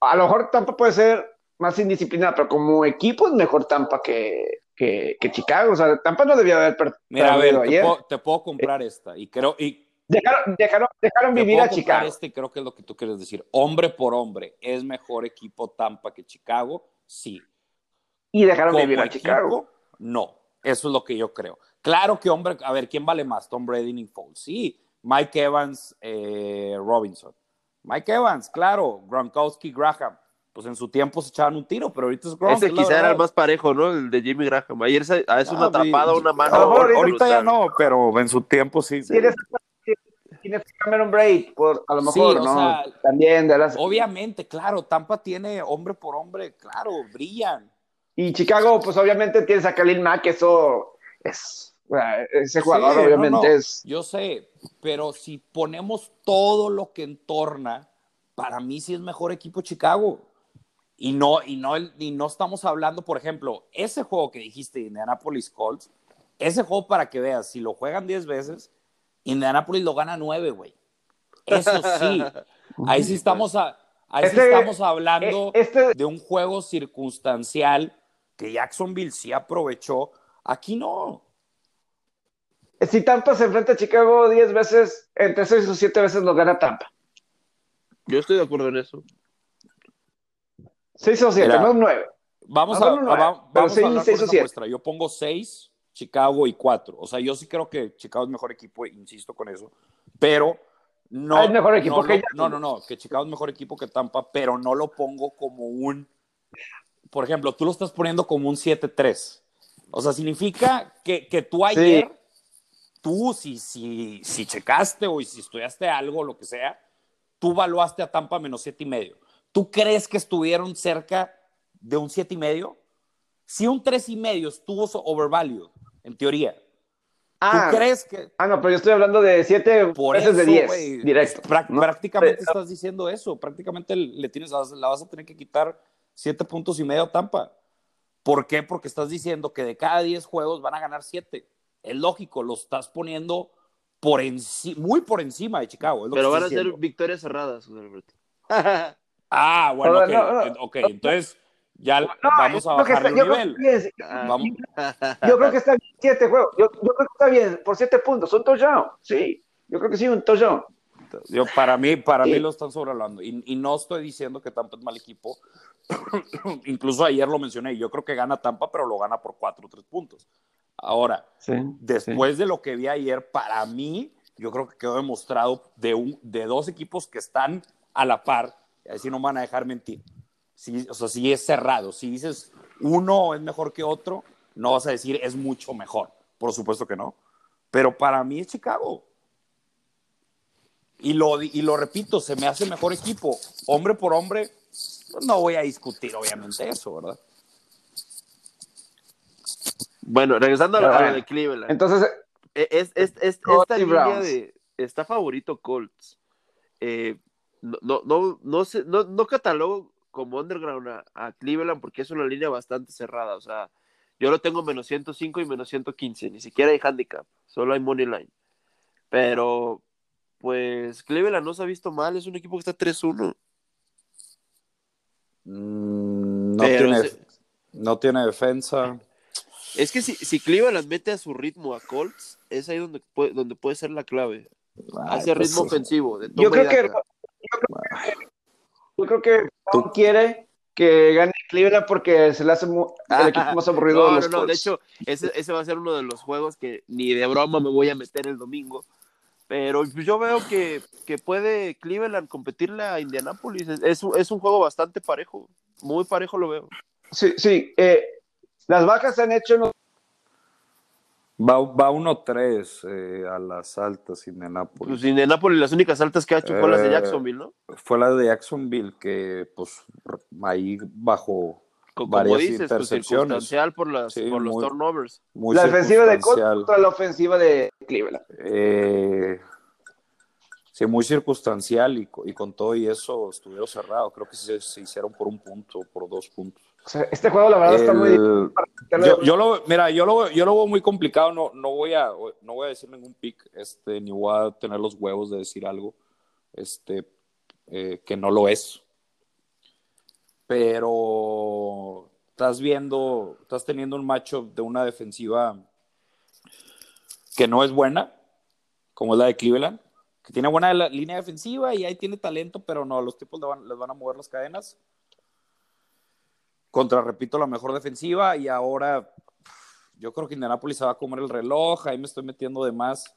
S1: a lo mejor Tampa puede ser más indisciplinada, pero como equipo es mejor Tampa que, que, que Chicago. O sea, Tampa no debía haber perdido
S2: Mira, a ver, te
S1: ayer.
S2: puedo, te puedo comprar esta. Y creo, y
S1: Dejaron, dejaron, dejaron vivir a Chicago.
S2: esta y creo que es lo que tú quieres decir. Hombre por hombre, ¿es mejor equipo Tampa que Chicago? Sí.
S1: Y dejaron
S2: Como
S1: vivir a
S2: equipo,
S1: Chicago.
S2: no. Eso es lo que yo creo. Claro que hombre, a ver, ¿quién vale más? Tom Brady y Foles. Sí. Mike Evans, eh, Robinson. Mike Evans, claro. Gronkowski, Graham. Pues en su tiempo se echaban un tiro, pero ahorita es Gronk.
S3: Ese quizá era el más parejo, ¿no? El de Jimmy Graham. Ayer se- a es una
S2: Ah,
S3: atrapada,
S2: vi-
S3: una mano.
S2: Ahorita ya no, pero en su tiempo sí.
S1: Tienes, tienes Cameron Braid, por, a lo mejor, ¿no?
S2: sea,
S1: También de las...
S2: Obviamente, claro, Tampa tiene hombre por hombre, claro, brillan.
S1: Y Chicago, pues obviamente tienes a Khalil Mack, eso es... Ese jugador
S2: Sí,
S1: obviamente
S2: no,
S1: es...
S2: Yo sé, pero si ponemos todo lo que entorna, para mí sí es mejor equipo Chicago. Y no, y no, y no estamos hablando, por ejemplo, ese juego que dijiste, Indianapolis Colts, ese juego para que veas, si lo juegan 10 veces, Indianapolis lo gana 9, güey. Eso sí, *laughs* ahí sí estamos, a- ahí sí
S1: Este-
S2: estamos hablando
S1: eh, este-
S2: de un juego circunstancial que Jacksonville sí aprovechó. Aquí no.
S1: Si Tampa se enfrenta a Chicago 10 veces, entre 6 o 7 veces lo gana Tampa.
S3: Yo estoy de acuerdo en eso.
S1: 6 o 7,
S2: Mira,
S1: no 9.
S2: Vamos a,
S1: no, no,
S2: a- va- vamos a hablar
S1: o.
S2: Yo pongo 6, Chicago y 4. O sea, yo sí creo que Chicago es mejor equipo, insisto con eso. Pero no.
S1: Ah, es mejor equipo
S2: no,
S1: que
S2: no, no, no, no, que Chicago es mejor equipo que Tampa, pero no lo pongo como un. Por ejemplo, tú lo estás poniendo como un 7-3. O sea, significa que, que tú ayer, tú, si, si, si checaste o si estudiaste algo, lo que sea, tú evaluaste a Tampa menos siete y medio. ¿Tú crees que estuvieron cerca de un siete y medio? Si un tres y medio estuvo overvalued, en teoría.
S1: Ah,
S2: ¿Tú crees que
S1: ah, no, pero yo estoy hablando de 7
S2: por
S1: veces
S2: eso,
S1: de 10,
S2: güey,
S1: directo.
S2: prá-
S1: ¿no?
S2: prácticamente
S1: Sí.
S2: estás diciendo eso. Prácticamente le tienes, la vas- a tener que quitar siete puntos y medio a Tampa. ¿Por qué? Porque estás diciendo que de cada 10 juegos van a ganar 7. Es lógico, lo estás poniendo por enci- muy por encima de Chicago. es lo que
S3: Pero
S2: estoy
S3: van a ser victorias cerradas, Alberto.
S2: Ah, *laughs* bueno,
S1: No,
S2: ok,
S1: no, no.
S2: ok, entonces ya
S1: No,
S2: vamos a
S1: yo creo
S2: nivel.
S1: que bien.
S2: Vamos, *laughs*
S1: Yo creo que está bien 7 juegos. Yo, yo creo que está bien por 7 puntos. Un touchdown. Sí, yo creo que sí, un touchdown.
S2: yo, para mí, para
S1: Sí.
S2: mí lo están sobrehablando. Y, y no estoy diciendo que Tampa es mal equipo. *coughs* Incluso ayer lo mencioné. Yo creo que gana Tampa, pero lo gana por 4 o 3 puntos. Ahora,
S1: Sí,
S2: después de lo que vi ayer, para mí, yo creo que quedó demostrado de, un, de dos equipos que están a la par, y así no me van a dejar mentir. Sí, o sea, si es cerrado, si dices uno es mejor que otro, no vas a decir es mucho mejor. Por supuesto que no. Pero para mí es Chicago. Y lo, y lo repito, se me hace mejor equipo. Hombre por hombre, no voy a discutir obviamente eso, ¿verdad?
S3: Bueno, regresando a
S1: Pero
S3: de Cleveland.
S1: Entonces,
S3: Eh, Es, es- es- esta línea de está favorito Colts. Eh, no, no, no, no, sé, no, no catalogo como underground a, a Cleveland porque es una línea bastante cerrada. O sea, yo lo tengo menos 105 y menos 115. Ni siquiera hay handicap, solo hay money line. Pero, pues, Cleveland no se ha visto mal. Es un equipo que está 3-1.
S2: Mm, no,
S3: Pero
S2: tiene,
S3: se-
S2: no tiene defensa.
S3: Es que si, si Cleveland mete a su ritmo a Colts, es ahí donde puede, donde puede ser la clave.
S2: Ay,
S3: Hacia
S2: pues,
S3: ritmo
S2: sí.
S3: ofensivo. De
S1: yo creo que. Yo creo que Brown quiere que gane Cleveland porque se le hace mu- el equipo más aburrido
S3: No,
S1: de
S3: no,
S1: los
S3: no, de
S1: Colts.
S3: hecho, ese, ese va a ser uno de los juegos que ni de broma me voy a meter el domingo. Pero yo veo que, que puede Cleveland competirle a Indianapolis. Es, es un- es un juego bastante parejo. Muy parejo lo veo.
S1: Sí, sí. eh, las bajas se han hecho en
S2: Va, va 1-3 eh, a las altas Indianapolis.
S3: Pues Indianapolis, las únicas altas que ha hecho fue las de
S2: Eh,
S3: Jacksonville, ¿no?
S2: Fue la de Jacksonville que, pues, ahí bajo
S3: Co- Como
S2: varias
S3: dices, pues,
S2: intercepciones.
S3: circunstancial por, las,
S2: Sí,
S3: por los
S2: muy-
S3: turnovers.
S2: muy
S1: la defensiva de Colts contra la ofensiva de Cleveland.
S2: Eh, sí, muy circunstancial y, y con todo y eso estuvieron cerrados. Creo que se, se hicieron por un punto, por dos puntos.
S1: O sea, este juego, la verdad, está muy difícil.
S2: yo, yo lo, mira, yo lo, yo lo veo muy complicado. No, no voy a, no voy a decir ningún pick, este, ni voy a tener los huevos de decir algo. Este, eh, que no lo es. Pero estás viendo, estás teniendo un macho de una defensiva que no es buena, como es la de Cleveland, que tiene buena línea defensiva y ahí tiene talento, pero no, los tipos les van a mover las cadenas. Contra, repito, la mejor defensiva y ahora yo creo que Indianapolis se va a comer el reloj, ahí me estoy metiendo de más.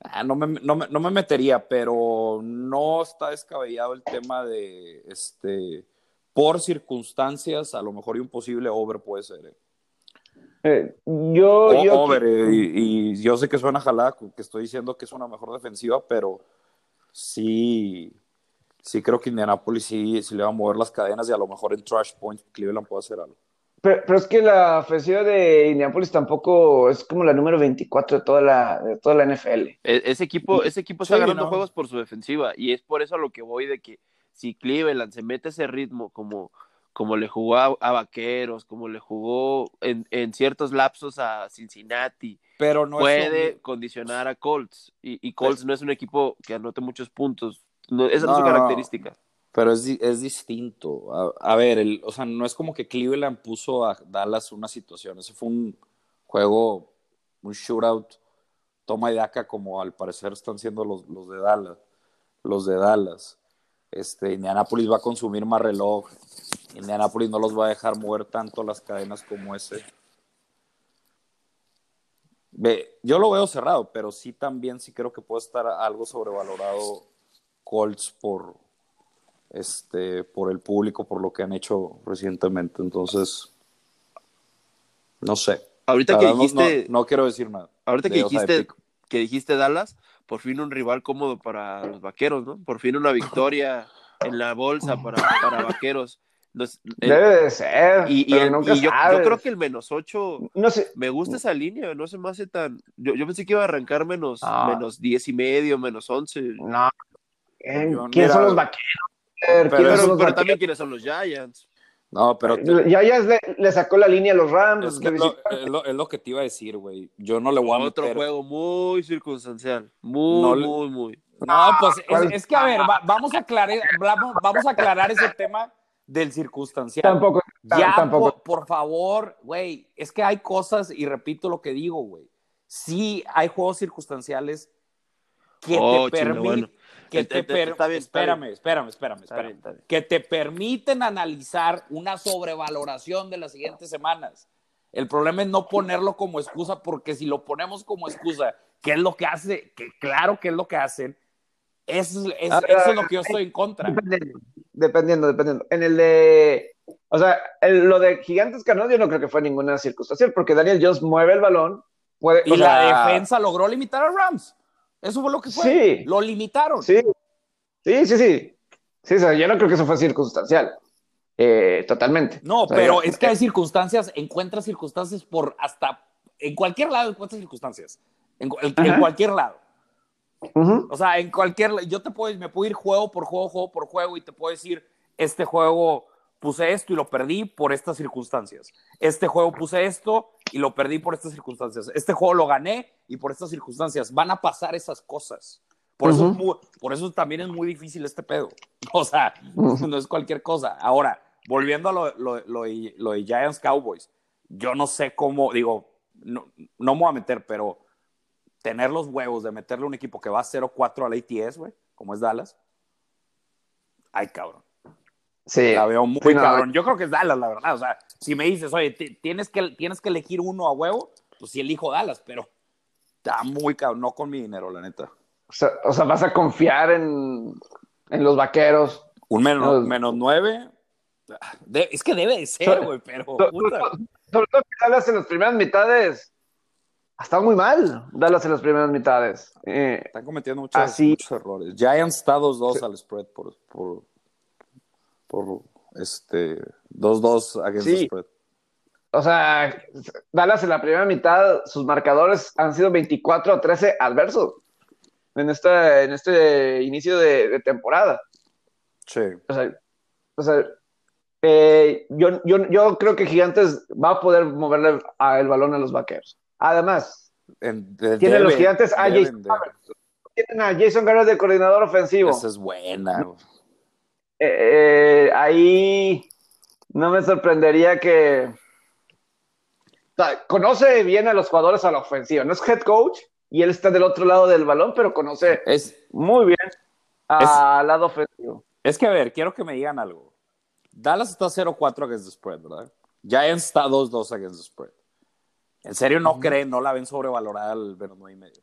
S2: Ah, no, me, no, me, metería, pero no está descabellado el tema de, este, por circunstancias, a lo mejor y un posible over puede ser. ¿eh?
S1: Eh, yo,
S2: over, eh, y, yo sé que suena jalada, que estoy diciendo que es una mejor defensiva, pero sí, sí creo que Indianapolis sí, sí le va a mover las cadenas y a lo mejor en trash point Cleveland puede hacer algo.
S1: Pero, es que la ofensiva de Indianapolis tampoco es como la número 24 de toda la, de toda la NFL.
S3: E, ese equipo, ese equipo está ganando juegos por su defensiva y es por eso a lo que voy de que si Cleveland se mete ese ritmo como, como le jugó a, Vaqueros, como le jugó en, en, ciertos lapsos a Cincinnati,
S2: pero no
S3: puede condicionar a Colts y, Colts no es un equipo que anote muchos puntos. No, esa no, es su característica.
S2: Pero es, es distinto. A, ver, el, o sea, no es como que Cleveland puso a Dallas una situación. Ese fue un juego, un shootout, toma y daca, como al parecer están siendo los, los de Dallas. Los de Dallas. Este, Indianapolis va a consumir más reloj. Indianapolis no los va a dejar mover tanto las cadenas como ese. Ve, yo lo veo cerrado, pero sí también sí creo que puede estar algo sobrevalorado Colts por, este, por el público, por lo que han hecho recientemente. Entonces, no sé.
S3: Ahorita que dijiste.
S2: No, quiero decir nada.
S3: Ahorita que dijiste, que dijiste Dallas, por fin un rival cómodo para los vaqueros, ¿no? Por fin una victoria en la bolsa para, para vaqueros.
S1: Debe de ser.
S3: Y, yo, creo que el menos 8 no sé. me gusta esa línea, no se me hace tan. Yo, pensé que iba a arrancar menos, menos 10 y medio, menos 11.
S1: No. ¿Quiénes son los vaqueros?
S3: Pero, también quiénes son los Giants.
S2: No, pero.
S1: Ya le, sacó la línea a los Rams.
S2: Es, lo, que te iba a decir, güey. Yo no le voy a
S3: Otro juego muy circunstancial. Muy, muy, muy.
S2: No, pues es, que, a ver, vamos, a aclarar, vamos, a aclarar ese tema del circunstancial.
S1: Tampoco.
S2: Ya,
S1: tampoco.
S2: Por, favor, güey. Es que hay cosas, y repito lo que digo, güey. Sí hay juegos circunstanciales que te oh, permiten que te espérame, espérame, espérame, que te permiten analizar una sobrevaloración de las siguientes semanas. El problema es no ponerlo como excusa, porque si lo ponemos como excusa, ¿qué es lo que hace? Que claro que es lo que hacen. Eso es, eso es lo que yo estoy en contra.
S1: Dependiendo, dependiendo. En el de. O sea, lo de Gigantes Carnos, yo no creo que fue ninguna circunstancia, porque Daniel Jones mueve el balón. Puede,
S2: y la defensa logró limitar a Rams. Eso fue lo que fue. Sí. Lo limitaron.
S1: Sí. Sí, sí, sí. Sí, yo no creo que eso fue circunstancial. Eh, totalmente.
S2: No, pero es que hay circunstancias, encuentras circunstancias por hasta. En cualquier lado encuentras circunstancias. En, cualquier lado. O sea, en cualquier. Yo te puedo, me puedo ir juego por juego, juego por juego, y te puedo decir: este juego puse esto y lo perdí por estas circunstancias. Este juego puse esto y lo perdí por estas circunstancias. Este juego lo gané y por estas circunstancias. Van a pasar esas cosas. Por, eso, por eso también es muy difícil este pedo. *laughs* O sea, no es cualquier cosa. Ahora, volviendo a lo, lo, lo, de Giants Cowboys, yo no sé cómo, digo, no, no me voy a meter, pero tener los huevos de meterle un equipo que va 0-4 al ATS, güey, como es Dallas, ay, cabrón.
S1: Sí.
S2: La veo muy cabrón. Yo creo que es Dallas, la verdad. O sea, si me dices, oye, tienes que, tienes que elegir uno a huevo, pues sí elijo Dallas, pero está muy cabrón. No con mi dinero, la neta.
S1: O sea, o sea vas a confiar en, en los vaqueros.
S2: Un menos, menos nueve. es que debe de ser, güey, pero.
S1: Sobre todo que Dallas en las primeras mitades. Ha estado muy mal, Dallas en las primeras mitades. Eh,
S2: Están cometiendo muchos, muchos errores. Giants está 2-2 al spread por, por, por este 2-2 against the spread.
S1: O sea, Dallas en la primera mitad, sus marcadores han sido 24 a 13 adversos en, esta, en este inicio de, temporada.
S2: Sí.
S1: O sea, eh, yo, yo, yo, creo que Gigantes va a poder moverle el balón a los vaqueros. Además, tiene los Gigantes a tienen a Jason Garrett de coordinador ofensivo.
S2: Esa es buena.
S1: Eh, ahí no me sorprendería que o sea, conoce bien a los jugadores a la ofensiva. No es head coach y él está del otro lado del balón, pero conoce
S2: Es,
S1: muy bien al lado ofensivo.
S2: es que, a ver, quiero que me digan algo. Dallas está 0-4 against the spread, ¿verdad? Giants está 2-2 against the spread. ¿En serio no creen, no la ven sobrevalorada al menos 9 y medio?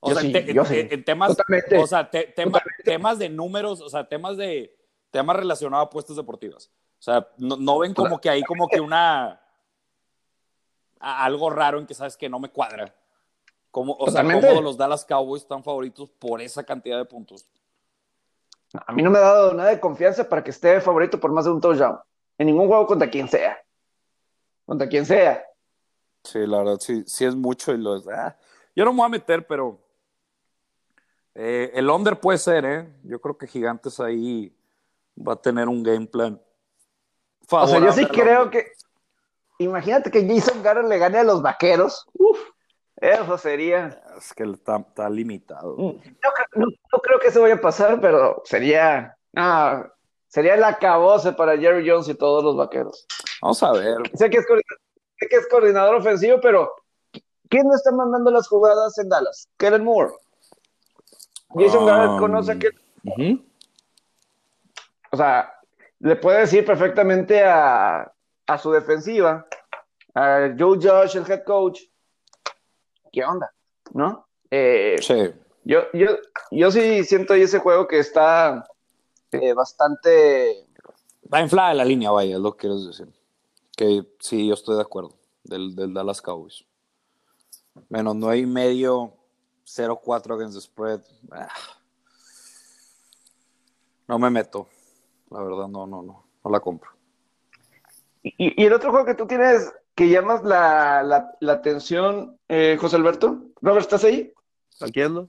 S2: O
S1: Yo
S2: sea,
S1: sí,
S2: te-
S1: yo
S2: en-
S1: sí.
S2: temas, o sea, te- tema- temas de números, o sea, temas de temas relacionados a apuestas deportivas. O sea, no, no ven como que hay como que una algo raro en que sabes que no me cuadra. Como, o sea, como los Dallas Cowboys están favoritos por esa cantidad de puntos.
S1: A mí no me ha dado nada de confianza para que esté favorito por más de un touchdown. En ningún juego contra quien sea. Contra quien sea.
S2: Sí, la verdad, sí, sí es mucho y lo ah, yo no me voy a meter, pero eh, el under puede ser, ¿eh? Yo creo que Gigantes ahí va a tener un game plan.
S1: O sea, yo sí
S2: favorable
S1: creo que. Imagínate que Jason Garrett le gane a los vaqueros. Uf, eso sería.
S2: Es que está, está limitado.
S1: No, no- no creo que eso vaya a pasar, pero sería. ah, sería el acabose para Jerry Jones y todos los vaqueros.
S2: Vamos a ver.
S1: Sé que es, coordinador, sé que es coordinador ofensivo, pero ¿quién no está mandando las jugadas en Dallas? Kellen Moore. Jason
S2: Um,
S1: Garrett conoce a Kellen
S2: Ujú.
S1: O sea, le puede decir perfectamente a, a su defensiva, a Joe Josh, el head coach, ¿qué onda? ¿No? Eh,
S2: Sí.
S1: yo, yo, yo sí siento ahí ese juego que está eh, bastante...
S2: Está inflada la línea, vaya, es lo que quieres decir. Que sí, yo estoy de acuerdo. Del, del Dallas Cowboys. Menos nueve y medio, 0-4 against the spread. Ah. No me meto. La verdad, no, no, no. No la compro.
S1: Y, y el otro juego que tú tienes que llamas la, la, la atención, eh, José Alberto. Robert, ¿estás ahí?
S3: Aquí ando.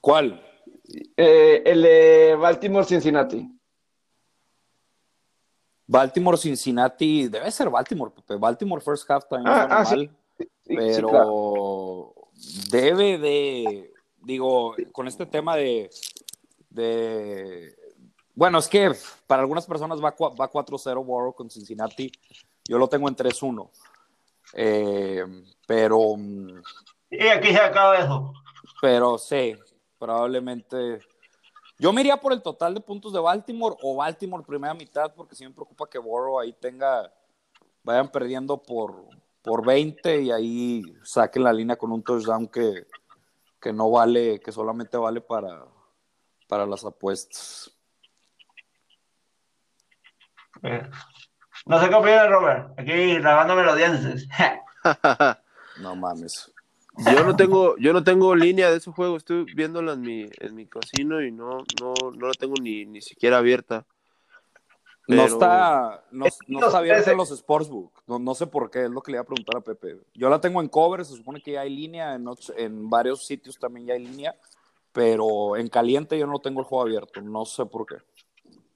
S2: ¿Cuál?
S1: Eh, el de Baltimore-Cincinnati.
S2: Baltimore, Cincinnati. Debe ser Baltimore, Pepe. Baltimore first half también
S1: Ah, ah, sí.
S2: mal.
S1: Sí, sí,
S2: pero
S1: claro.
S2: debe de, digo, con este tema de, de, bueno, es que para algunas personas va, va 4-0 Borough con Cincinnati, yo lo tengo en 3-1, Eh, pero, mm,
S1: Y aquí se acaba eso.
S2: pero sí, probablemente, yo me iría por el total de puntos de Baltimore o Baltimore primera mitad, porque sí me preocupa que Borough ahí tenga, vayan perdiendo por, por 20 y ahí saquen la línea con un touchdown que, que no vale, que solamente vale para, para las apuestas.
S1: No sé qué opina Robert. Aquí lavándome los dientes. *laughs* *laughs*
S2: No mames.
S3: Yo no tengo, yo no tengo línea de ese juego, estoy viéndola en mi, en mi casino y no, no, no la tengo ni, ni siquiera abierta.
S2: No está, no, no está abierto
S1: Ese-
S2: en los Sportsbook. No, no sé por qué, es lo que le iba a preguntar a Pepe. Yo la tengo en cover, se supone que ya hay línea, en, en varios sitios también ya hay línea, pero en caliente yo no tengo el juego abierto, no sé por qué.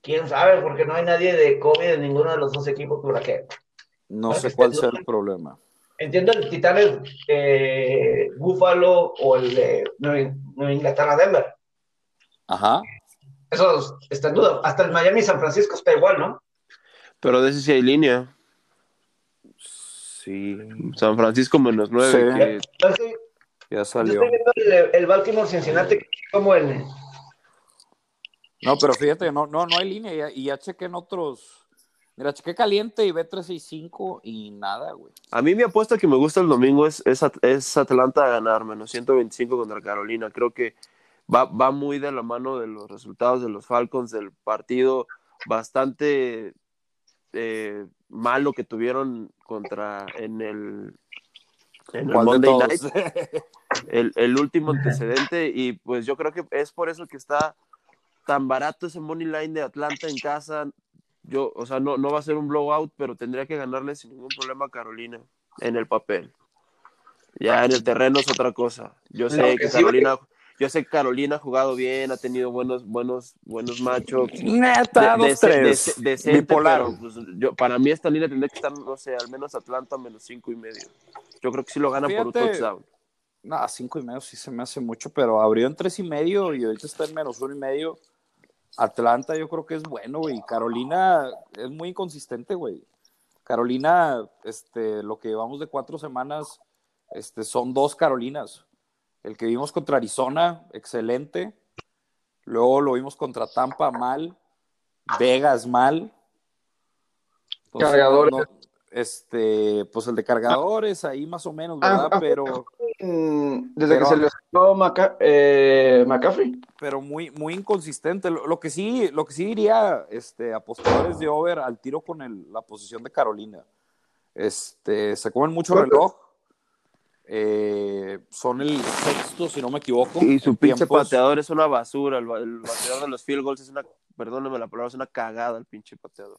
S1: ¿Quién sabe? Porque no hay nadie de COVID en ninguno de los dos equipos por aquí.
S2: No sé cuál sea el problema.
S1: Entiendo el Titanes eh, Buffalo o el de Nueva Inglaterra Denver.
S2: Ajá.
S1: Eso está en duda. Hasta el Miami San Francisco está igual, ¿no?
S3: Pero de ese sí hay línea.
S2: Sí,
S3: San Francisco menos nueve.
S2: Sí.
S3: que-
S1: Entonces,
S2: ya
S1: yo
S2: salió.
S1: estoy viendo el, el Baltimore Cincinnati como el.
S2: No, pero fíjate, no, no, no hay línea. ya- Y ya, chequé en otros. Mira, chequé caliente y B365 y nada, güey.
S3: A mí mi apuesta que me gusta el domingo es, es, es Atlanta a ganar, menos 125 contra Carolina. Creo que va, va muy de la mano de los resultados de los Falcons, del partido bastante eh, malo que tuvieron contra en el, en el
S2: ¿Cuál de
S3: Monday
S2: todos?
S3: Night, el, el último *laughs* antecedente. Y pues yo creo que es por eso que está tan barato ese money line de Atlanta en casa. Yo, o sea, no, no va a ser un blowout, pero tendría que ganarle sin ningún problema a Carolina en el papel. Ya en el terreno es otra cosa. Yo sé que
S1: que sí-
S3: Carolina, yo sé que Carolina ha jugado bien, ha tenido buenos, buenos, buenos matchups.
S2: Neta,
S3: De-
S2: dos,
S3: de-
S2: tres.
S3: de- decente,
S2: Bipolar.
S3: pero, pues, yo, para mí esta línea tendría que estar, no sé, al menos Atlanta menos cinco y medio. Yo creo que sí lo gana por un touchdown.
S2: No, cinco y medio sí se me hace mucho, pero abrió en tres y medio y ahorita está en menos uno y medio. Atlanta yo creo que es bueno, güey. Carolina es muy inconsistente, güey. Carolina, este, lo que llevamos de cuatro semanas, este, son dos Carolinas. El que vimos contra Arizona, excelente. Luego lo vimos contra Tampa, mal. Vegas, mal. Entonces,
S1: Cargadores.
S2: no- este, pues el de cargadores, ahí más o menos,
S1: Ah,
S2: ¿verdad?
S1: ah,
S2: Pero,
S1: Mm, Desde
S2: Pero-
S1: que se lesionó Maca- eh, McCaffrey.
S2: pero muy, muy inconsistente. Lo, lo que sí, lo que sí diría, este, apostadores de over al tiro con el- la posición de Carolina. Este, se comen mucho reloj. Eh, son el sexto, si no me equivoco.
S3: Y su pinche
S2: tiempos.
S3: pateador es una basura. El, el bateador de los field goals es una, perdóneme la palabra, es una cagada el pinche pateador.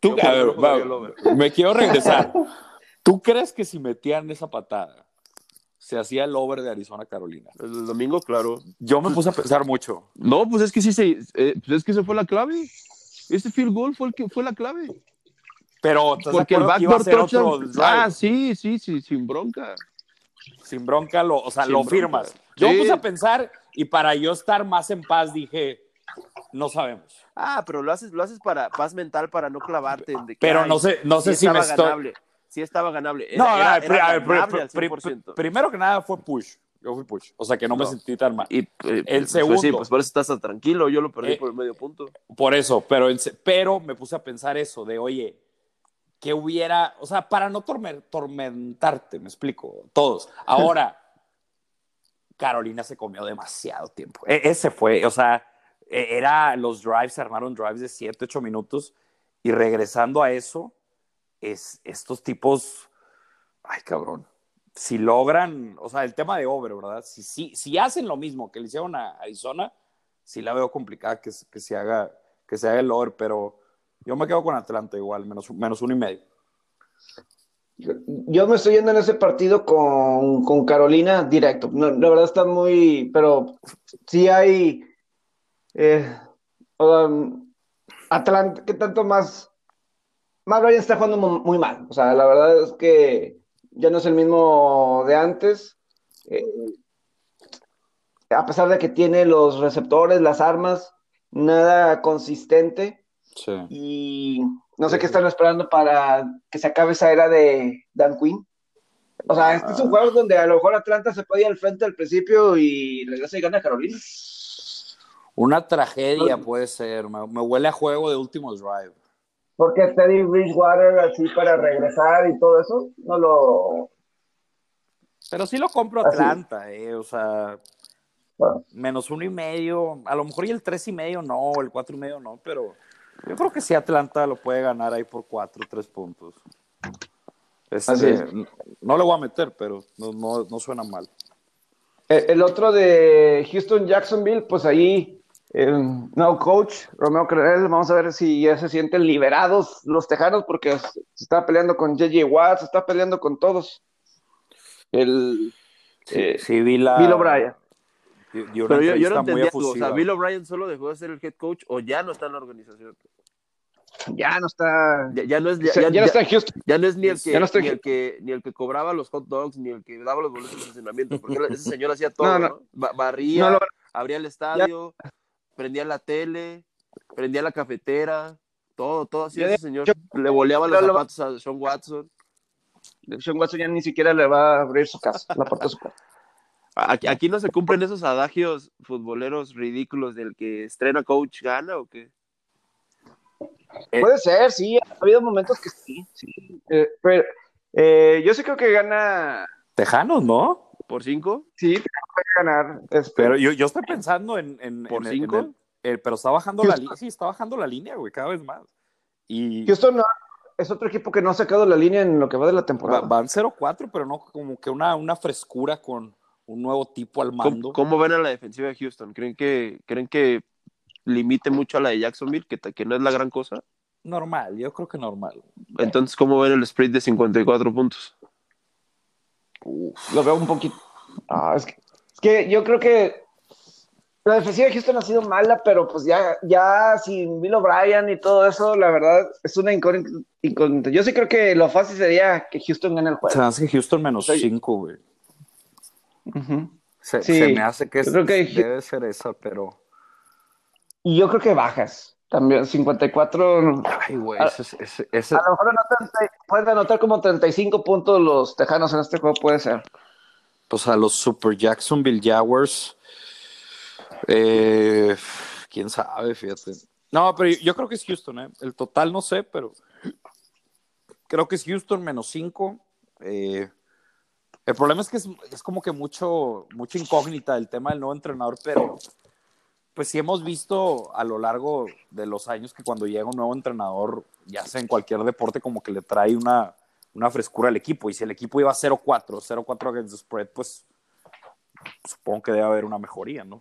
S2: Tú, a ver, va, me quiero regresar. *laughs* ¿Tú crees que si metían esa patada, se hacía el over de Arizona Carolina?
S3: El domingo, claro.
S2: Yo me puse a pensar mucho.
S3: No, pues es que sí se, eh, pues es que esa fue la clave. Este field goal fue el que fue la clave.
S2: Pero ¿estás de
S3: Porque el backdoor touchdown. Ah, sí, sí, sí, sin bronca.
S2: sin bronca, lo, o sea,
S3: Sin
S2: lo
S3: bronca.
S2: firmas. Yo me
S3: Sí.
S2: puse a pensar y para yo estar más en paz dije, no sabemos.
S3: Ah, pero lo haces, lo haces para paz mental para no clavarte en de que,
S2: Pero
S3: ay,
S2: no sé, no sé
S3: sí
S2: si me estoy...
S3: ganable. Sí estaba ganable.
S2: No,
S3: Era,
S2: a
S3: era-
S2: ver,
S3: era
S2: a ver,
S3: al
S2: pri-
S3: 100%.
S2: primero que nada fue push. Yo fui push. O sea, que no, me
S3: No.
S2: sentí tan mal.
S3: Y, eh,
S2: El
S3: pues, pues,
S2: segundo.
S3: sí, pues por eso estás tan tranquilo. Yo lo perdí
S2: Eh,
S3: por el medio punto.
S2: Por eso, pero, me puse a pensar eso de, oye, que hubiera, o sea, para no torme- tormentarte, me explico, todos. Ahora, *laughs* Carolina se comió demasiado tiempo. E- ese fue, o sea, era los drives, se armaron drives de 7, 8 minutos y regresando a eso, es estos tipos, ay cabrón, si logran, o sea, el tema de over, ¿verdad? Si, si, si hacen lo mismo que le hicieron a Arizona, sí la veo complicada que, que se haga que se haga el over, pero yo me quedo con Atlanta igual, menos, menos uno y medio.
S1: Yo me estoy yendo en ese partido con, con Carolina directo. No, la verdad está muy, pero sí hay eh, um, Atlanta, ¿qué tanto más? Más Ryan está jugando mu- muy mal. O sea, la verdad es que ya no es el mismo de antes. Eh, a pesar de que tiene los receptores, las armas, nada consistente.
S2: Sí.
S1: Y no sé qué están esperando para que se acabe esa era de Dan Quinn. O sea, este es un juego donde a lo mejor Atlanta se puede ir al frente al principio y regresa y gana Carolina.
S2: Una tragedia puede ser, me, me huele a juego de últimos drive.
S1: Porque Teddy Bridgewater así para regresar y todo eso, no lo...
S2: Pero sí lo compro
S1: Así.
S2: Atlanta, eh, o sea,
S1: Bueno,
S2: menos uno y medio, a lo mejor y el tres y medio no, el cuatro y medio no, pero yo creo que sí Atlanta lo puede ganar ahí por cuatro, tres puntos. Este,
S1: Así es.
S2: No le voy a meter, pero no, no, no suena mal.
S1: Eh, El otro de Houston Jacksonville, pues ahí, el no coach, Romeo Creel, vamos a ver si ya se sienten liberados los tejanos, porque se está peleando con JJ Watt, se está peleando con todos. El eh,
S2: Sí, vi la.
S1: Bill O'Brien.
S2: una
S3: Pero yo, yo no entendía, algo, o sea. Bill O'Brien solo dejó de ser el head coach o ya no está en la organización.
S1: ya no está,
S3: Ya, ya no es, ya,
S1: ya,
S3: ya-
S1: ya no está en Houston.
S3: ya no es ni el, que,
S1: Ya no está-
S3: ni, el que, ni el que cobraba los hot dogs, ni el que daba los boletos de estacionamiento, porque *laughs* ese señor hacía todo,
S1: No,
S3: ¿no?
S1: no.
S3: Ba- Barría, abría el estadio, prendía la tele, prendía la cafetera, todo, todo
S1: Ya
S3: ese señor. Le boleaba los zapatos a Sean Watson.
S1: Sean Watson ya ni siquiera le va a abrir su casa, la puerta de su casa. *laughs*
S3: Aquí, aquí no se cumplen esos adagios futboleros ridículos del que estrena coach gana o qué.
S2: Eh,
S1: Puede ser, sí, ha habido momentos que sí, sí. Eh, pero eh, yo sí creo que gana,
S2: Tejanos, ¿no?
S3: ¿Por cinco?
S1: sí, puede ganar. este,
S2: Pero yo, yo estoy pensando en. en
S3: ¿Por
S2: en- en
S3: cinco?
S2: el- el- pero está bajando la línea. Sí, está bajando la línea, güey, cada vez más. Y
S1: Houston no- es otro equipo que no ha sacado la línea en lo que va de la
S2: va-
S1: temporada.
S2: van 0-4, pero no como que una, una frescura con un nuevo tipo al mando.
S3: ¿Cómo, cómo ven a la defensiva de Houston? ¿Creen que, ¿creen que limite mucho a la de Jacksonville, que, que no es la gran cosa?
S2: Normal, yo creo que normal.
S3: Entonces, ¿cómo ven el split de 54 puntos?
S1: Lo veo un poquito. Ah, es, que, es que yo creo que la defensiva de Houston ha sido mala, pero pues ya, ya sin Bill O'Brien y todo eso, la verdad es una incógnita. Yo sí creo que lo fácil sería que Houston gane el
S2: Se
S1: juego.
S2: me hace Houston menos
S1: Sí.
S2: 5, güey. se,
S1: Sí,
S2: se me hace que,
S1: yo
S2: es-
S1: creo que-
S2: debe ser esa, pero.
S1: Y yo creo que bajas. También 54.
S2: Ay, güey, ese, ese, ese-
S1: A lo mejor anotan, pueden anotar como 35 puntos los Tejanos en este juego, puede ser.
S2: pues a los Super Jacksonville Jaguars. eh, quién sabe, fíjate. No, pero yo creo que es Houston, ¿eh? El total no sé, pero creo que es Houston menos 5. el problema es que es, es como que mucho, mucha incógnita el tema del nuevo entrenador, pero pues sí hemos visto a lo largo de los años que cuando llega un nuevo entrenador, ya sea en cualquier deporte, como que le trae una, una frescura al equipo. Y si el equipo iba 0-4, 0-4 against the spread, pues supongo que debe haber una mejoría, ¿no?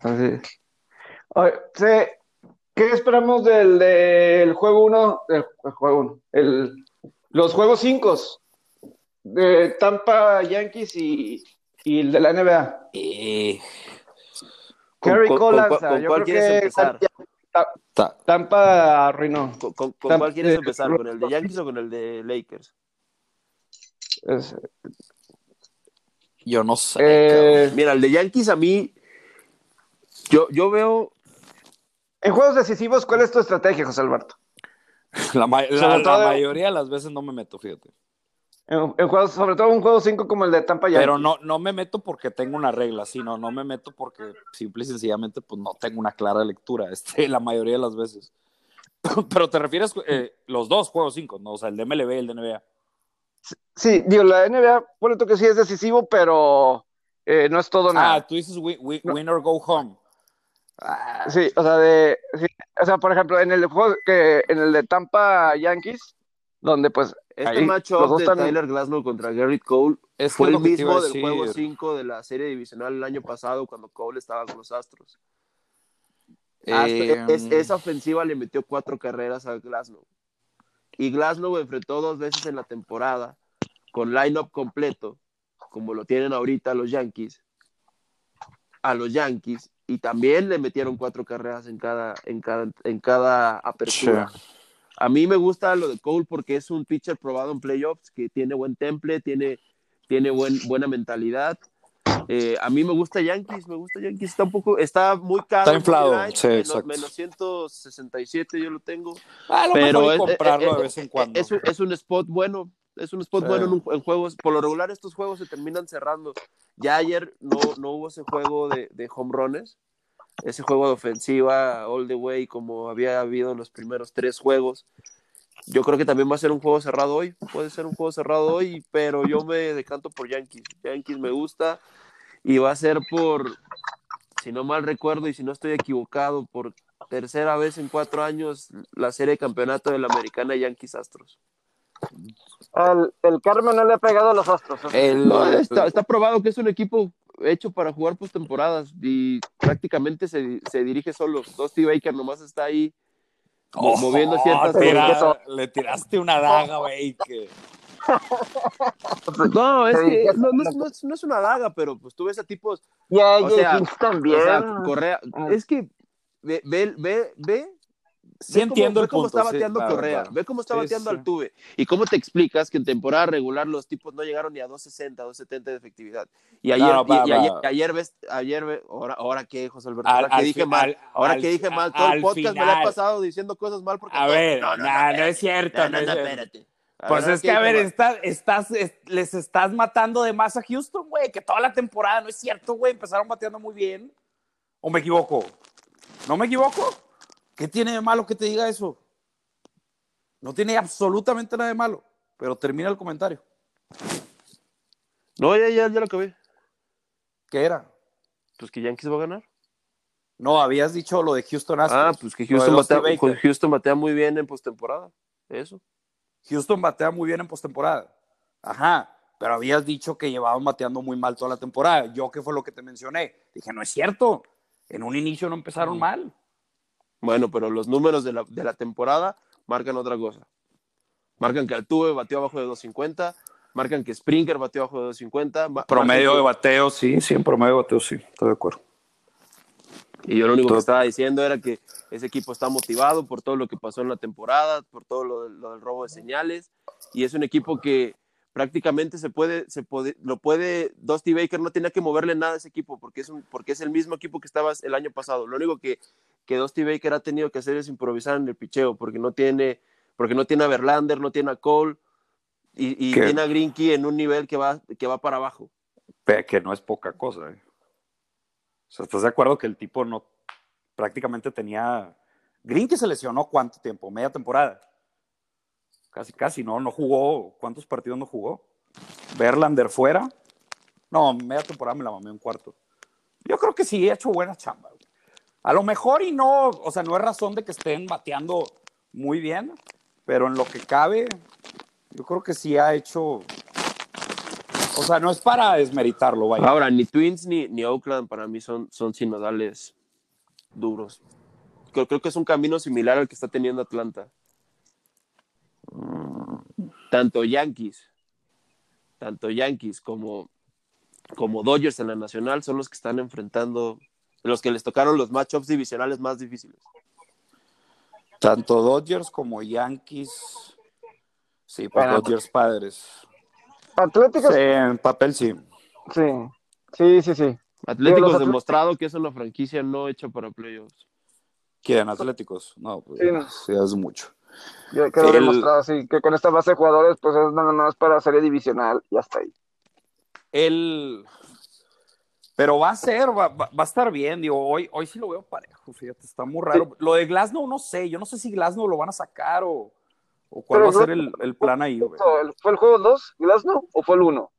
S1: Así. Oye, se- ¿Qué esperamos del, del juego 1? El, el juego 1. El, los juegos 5 de Tampa Yankees y, y el de la NBA.
S2: Eh,
S3: ¿Con-
S1: Kerry
S3: con-
S1: Cole
S3: con-
S1: Yo
S3: cuál
S1: creo
S3: quieres
S1: que
S3: empezar?
S1: Ta-
S2: ta-
S1: Tampa arruinó.
S3: ¿Con, con- cuál quieres
S1: eh,
S3: empezar? ¿Con el de Yankees o con el de Lakers?
S1: Es-
S2: yo no sé.
S1: eh,
S3: Mira, el de Yankees a mí, yo, yo veo,
S1: en juegos decisivos, ¿cuál es tu estrategia, José Alberto?
S2: la, ma- la-
S1: sobre
S2: la
S1: todo-
S2: mayoría de las veces no me meto, fíjate.
S1: En, en juegos, sobre todo un juego 5 como el de Tampa Yankees.
S2: Pero no, no me meto porque tengo una regla, sino no me meto porque simple y sencillamente pues no tengo una clara lectura, *laughs* este, la mayoría de las veces. *laughs* Pero te refieres eh, los dos juegos cinco, ¿no? O sea, el de MLB y el de NBA.
S1: Sí, digo, la NBA, por que sí es decisivo, pero eh, no es todo nada.
S2: Ah, tú dices win, win-
S1: No.
S2: win or go home. Ah,
S1: Sí, o sea, de, sí, o sea, por ejemplo, en el juego que en el de Tampa Yankees, donde pues
S3: este
S1: Ahí,
S3: matchup de Tyler Glasnow contra Garrett Cole
S2: es
S3: fue el mismo del juego 5 de la serie divisional el año pasado cuando Cole estaba con los Astros.
S2: Eh,
S3: es- esa ofensiva le metió cuatro carreras a Glasnow. Y Glasnow enfrentó dos veces en la temporada con line-up completo, como lo tienen ahorita los Yankees, a los Yankees, y también le metieron cuatro carreras en cada, en cada, en cada apertura. A mí me gusta lo de Cole porque es un pitcher probado en playoffs, que tiene buen temple, tiene, tiene buen, buena mentalidad. Eh, a mí me gusta Yankees, me gusta Yankees. Está un poco, está muy caro.
S2: Está inflado, sí,
S3: menos,
S2: exacto.
S3: menos 167 yo lo tengo.
S2: Ah, lo
S3: Pero
S2: mejor
S3: es,
S2: y comprarlo
S3: es-
S2: de vez en cuando.
S3: es un, es un spot bueno, es un spot
S2: Sí.
S3: bueno en, un- en juegos. Por lo regular estos juegos se terminan cerrando. Ya ayer no, no hubo ese juego de, de home runs, ese juego de ofensiva all the way como había habido en los primeros tres juegos. Yo creo que también va a ser un juego cerrado hoy, puede ser un juego cerrado hoy, pero yo me decanto por Yankees. Yankees me gusta y va a ser por, si no mal recuerdo y si no estoy equivocado, por tercera vez en cuatro años la serie de campeonato de la americana Yankees Astros.
S1: El, el Carmen no le ha pegado a los astros. ¿eh?
S2: El-
S3: No, está, está probado que es un equipo hecho para jugar postemporadas y prácticamente se, se dirige solo. Dusty Baker nomás está ahí mo- moviendo ciertas
S2: tira-
S3: cosas.
S2: Le tiraste una daga, güey. que- *laughs*
S3: No, es que no, no es- no es, no es una daga, pero pues tú ves a tipos,
S1: Y a
S3: o sea,
S1: Hinch también.
S3: o sea, Correa,
S1: Ah.
S3: es que ve, ve, ve, ve
S2: Sí
S3: ve
S2: entiendo
S3: cómo,
S2: el
S3: ve cómo está
S2: sí,
S3: bateando
S2: claro,
S3: Correa,
S2: claro.
S3: ve cómo está
S2: Sí,
S3: bateando
S2: sí.
S3: Altuve. ¿Y cómo te explicas que en temporada regular los tipos no llegaron ni a 260, 270 de efectividad? Y ayer,
S2: No, no,
S3: y- y ayer, ayer ves, ayer ahora, ahora qué, José Alberto,
S2: Al-
S3: ahora que
S2: al
S3: dije mal,
S2: al-
S3: ahora
S2: al-
S3: que dije mal, todo
S2: al
S3: el podcast me lo he
S2: final.
S3: pasado diciendo cosas mal porque
S2: A
S3: todo-
S2: ver,
S3: no, no,
S2: nah, no,
S3: espérate.
S2: es cierto.
S3: No,
S2: no
S3: no, no, espérate.
S2: Pues es
S3: que
S2: a ver,
S3: mal.
S2: estás, estás, es- les estás matando de más a Houston, güey, que toda la temporada, no es cierto, güey, empezaron bateando muy bien. ¿O me equivoco? ¿No me equivoco? ¿Qué tiene de malo que te diga eso? No tiene absolutamente nada de malo, pero termina el comentario.
S3: No, ya, ya, ya lo acabé.
S2: ¿Qué era?
S3: Pues que Yankees va a ganar.
S2: No, habías dicho lo de Houston Astros.
S3: Ah, pues que Houston batea. Houston batea muy bien en postemporada. Eso.
S2: Houston batea muy bien en postemporada. Ajá, pero habías dicho que llevaban bateando muy mal toda la temporada. Yo, ¿qué fue lo que te mencioné? Dije, no es cierto. En un inicio no empezaron mal.
S3: Bueno, pero los números de la, de la temporada marcan otra cosa. Marcan que Altuve batió abajo de 250, marcan que Springer batió abajo de 250. ma-
S2: Promedio
S3: marcan
S2: de bateo, sí, sí, en promedio de bateo, sí, estoy de acuerdo.
S3: que- y yo lo único
S2: Todo-
S3: que estaba diciendo era que ese equipo está motivado por todo lo que pasó en la temporada, por todo lo, lo del robo de señales, y es un equipo que prácticamente se puede, se puede, lo puede, Dusty Baker no tenía que moverle nada a ese equipo porque es, un, porque es el mismo equipo que estaba el año pasado. Lo único que, que Dusty Baker ha tenido que hacer es improvisar en el picheo porque no tiene, porque no tiene a Verlander, no tiene a Cole y, y tiene a Grinky en un nivel que va, que va para abajo.
S2: Que no es poca cosa. ¿eh? O sea, ¿estás de acuerdo que el tipo no prácticamente tenía... Grinky se lesionó cuánto tiempo, media temporada casi, casi, ¿no? No jugó, ¿cuántos partidos no jugó? Verlander fuera. No, media temporada me la mamé un cuarto. Yo creo que sí he hecho buena chamba. A lo mejor y no, o sea, no es razón de que estén bateando muy bien, pero en lo que cabe, yo creo que sí ha hecho. O sea, no es para desmeritarlo, vaya.
S3: Ahora, ni Twins ni, ni Oakland para mí son, son sinodales duros. Creo, que es un camino similar al que está teniendo Atlanta tanto Yankees, tanto Yankees como, como Dodgers en la nacional son los que están enfrentando, los que les tocaron los matchups divisionales más difíciles.
S2: Tanto Dodgers como Yankees. Sí, pues Dodgers padres.
S1: Atléticos.
S2: Sí, en papel sí.
S1: Sí, sí, sí, sí.
S3: Atléticos demostrado que es una franquicia no hecha para playoffs.
S2: ¿Quieren Atléticos? No, pues sí, es mucho.
S1: Ya quedó demostrado así, que con esta base de jugadores, pues es nada más para serie divisional y hasta ahí.
S2: El. Pero va a ser, va, va, a estar bien. Digo, hoy, hoy sí lo veo parejo, fíjate, está muy raro. Lo de Glasnow no sé, yo no sé si Glasnow lo van a sacar o, o cuál va a ser el, el, plan ahí.
S1: ¿Fue el juego 2, Glasnow, o fue el 1?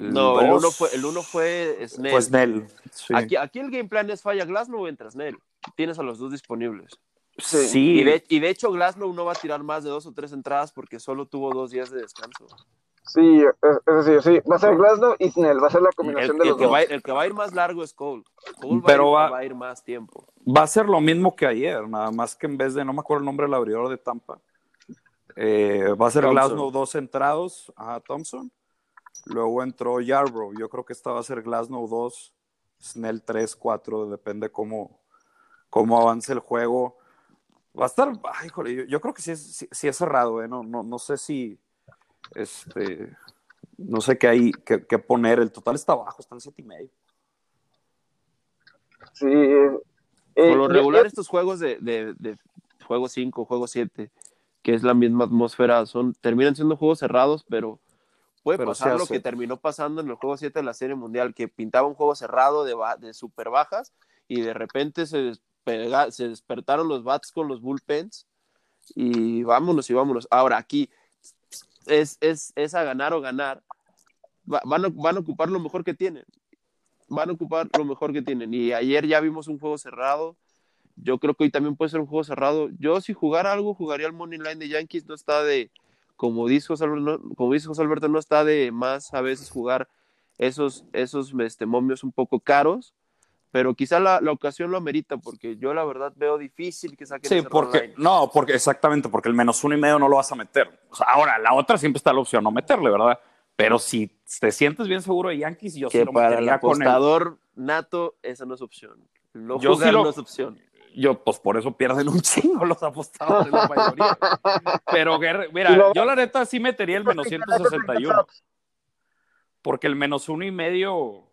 S3: no, el 1 fue, el uno fue Snell.
S2: Fue Snell. Sí.
S3: Aquí, aquí el game plan es falla Glasnow o entra Snell. Tienes a los dos disponibles.
S2: Sí.
S3: Y, de, y, de, hecho, Glasnow no va a tirar más de dos o tres entradas porque solo tuvo dos días de descanso.
S1: Sí, es decir, sí. Va a ser Glasnow y Snell, va a ser la combinación
S3: el,
S1: de
S3: el
S1: los
S3: que
S1: dos.
S3: Va, el que va a ir más largo es Cole. Cole va,
S2: Pero
S3: a ir,
S2: va,
S3: va, a ir, más tiempo.
S2: Va a ser lo mismo que ayer, nada más que en vez de, no me acuerdo el nombre del abridor de Tampa, eh, va a ser Glasnow dos entrados a Thompson. Luego entró Yarbrough. Yo creo que esta va a ser Glasnow 2, Snell 3, 4, depende cómo, cómo avance el juego. Va a estar, ay, joder, yo, yo, creo que sí es, sí, sí es cerrado, ¿eh? no, no, no, sé si, este, no sé qué hay que, que, poner, el total está bajo, está en siete y medio.
S1: Sí. Eh,
S3: Por lo regular yo, estos juegos de, de, de, juego 5, juego 7, que es la misma atmósfera, son, terminan siendo juegos cerrados, pero puede pero pasar lo que terminó pasando en el juego 7 de la Serie Mundial, que pintaba un juego cerrado de, de super bajas y de repente se se despertaron los bats con los bullpens y vámonos y vámonos. Ahora aquí es, es, es a ganar o ganar. Va, van, a, van a ocupar lo mejor que tienen. Van a ocupar lo mejor que tienen. Y ayer ya vimos un juego cerrado. Yo creo que hoy también puede ser un juego cerrado. Yo si jugara algo, jugaría el Money Line de Yankees. No está de, como dice José Alberto, no, como dice José Alberto, no está de más a veces jugar esos, esos este, momios un poco caros pero quizá la, la, ocasión lo amerita, porque yo la verdad veo difícil que saquen
S2: Sí, porque, no, porque exactamente, porque el menos uno y medio no lo vas a meter. O sea, ahora, la otra siempre está la opción no meterle, ¿verdad? Pero si te sientes bien seguro de Yankees, yo
S3: que
S2: sí lo
S3: para el
S2: metería
S3: apostador nato, esa no es opción. No
S2: yo
S3: jugar
S2: sí lo,
S3: no es opción.
S2: Yo, pues por eso pierden un *laughs* chingo los apostadores, la mayoría. Pero, mira, yo la neta sí metería el menos *laughs* 161. Porque el menos uno y medio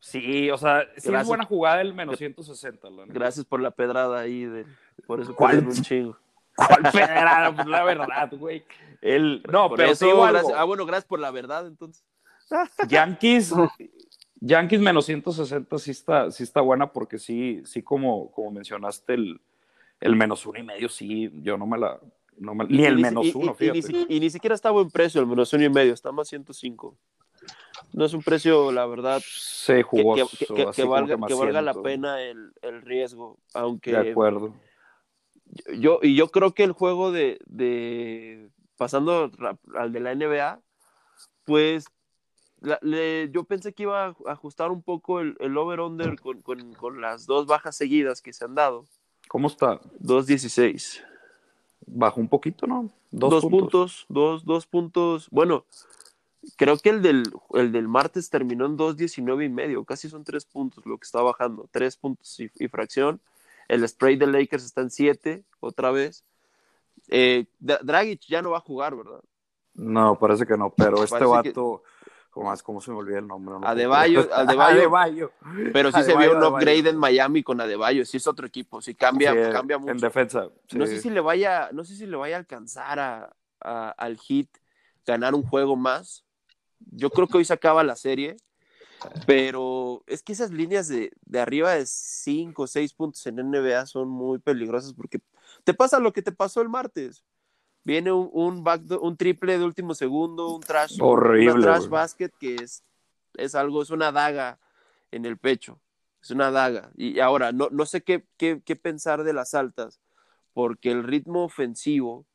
S2: Sí, o sea, sí Gracias. es buena jugada el menos 160. La
S3: Gracias por la pedrada ahí, de, por eso ¿Cuál? un chingo. *laughs*
S2: ¿Cuál pedrada? Pues la verdad, güey. El, no,
S3: por
S2: pero
S3: eso, gracias, ah, bueno, gracias por la verdad, entonces. *laughs* *laughs*
S2: Yankees, Yankees menos 160 sí está, sí está buena porque sí, sí como, como mencionaste, el, el menos uno y medio, sí, yo no me la... No me, ni el menos uno,
S3: y,
S2: fíjate.
S3: Y, ni siquiera está a buen precio el menos uno y medio, está más 105 no es un precio, la verdad,
S2: sí, jugoso,
S3: que, que, que, que valga, que valga la pena el, el, riesgo, aunque...
S2: De acuerdo.
S3: Yo, y yo creo que el juego de, de pasando al de la NBA, pues la, le, yo pensé que iba a ajustar un poco el, el over-under con, con, con, las dos bajas seguidas que se han dado.
S2: ¿Cómo está?
S3: 2.16.
S2: Bajó un poquito, ¿no?
S3: Dos, dos puntos. puntos. Dos, dos puntos. Bueno, Creo que el del, el del martes terminó en 2.19 y medio, casi son tres puntos lo que está bajando, tres puntos y, y fracción. El spray de Lakers está en 7, otra vez. Eh, Dragic ya no va a jugar, ¿verdad?
S2: No, parece que no, pero este
S3: Parece que-
S2: vato, ¿cómo, se me olvida el nombre? No
S3: Adebayo, *laughs* Adebayo.
S2: Adebayo.
S3: Pero sí se vio un
S2: Adebayo.
S3: upgrade en Miami con Adebayo, sí es otro equipo, sí cambia,
S2: Sí,
S3: cambia
S2: En
S3: mucho.
S2: defensa.
S3: No sé si le vaya, no sé si le vaya a alcanzar a, a- al Heat ganar un juego más. Yo creo que hoy se acaba la serie, pero es que esas líneas de, de arriba de 5 o 6 puntos en NBA son muy peligrosas porque te pasa lo que te pasó el martes. Viene un, un, triple de último segundo, un trash,
S2: Horrible,
S3: una trash basket que es, es algo, es una daga en el pecho. Es una daga. Y ahora, no, no sé qué, qué, qué pensar de las altas, porque el ritmo ofensivo,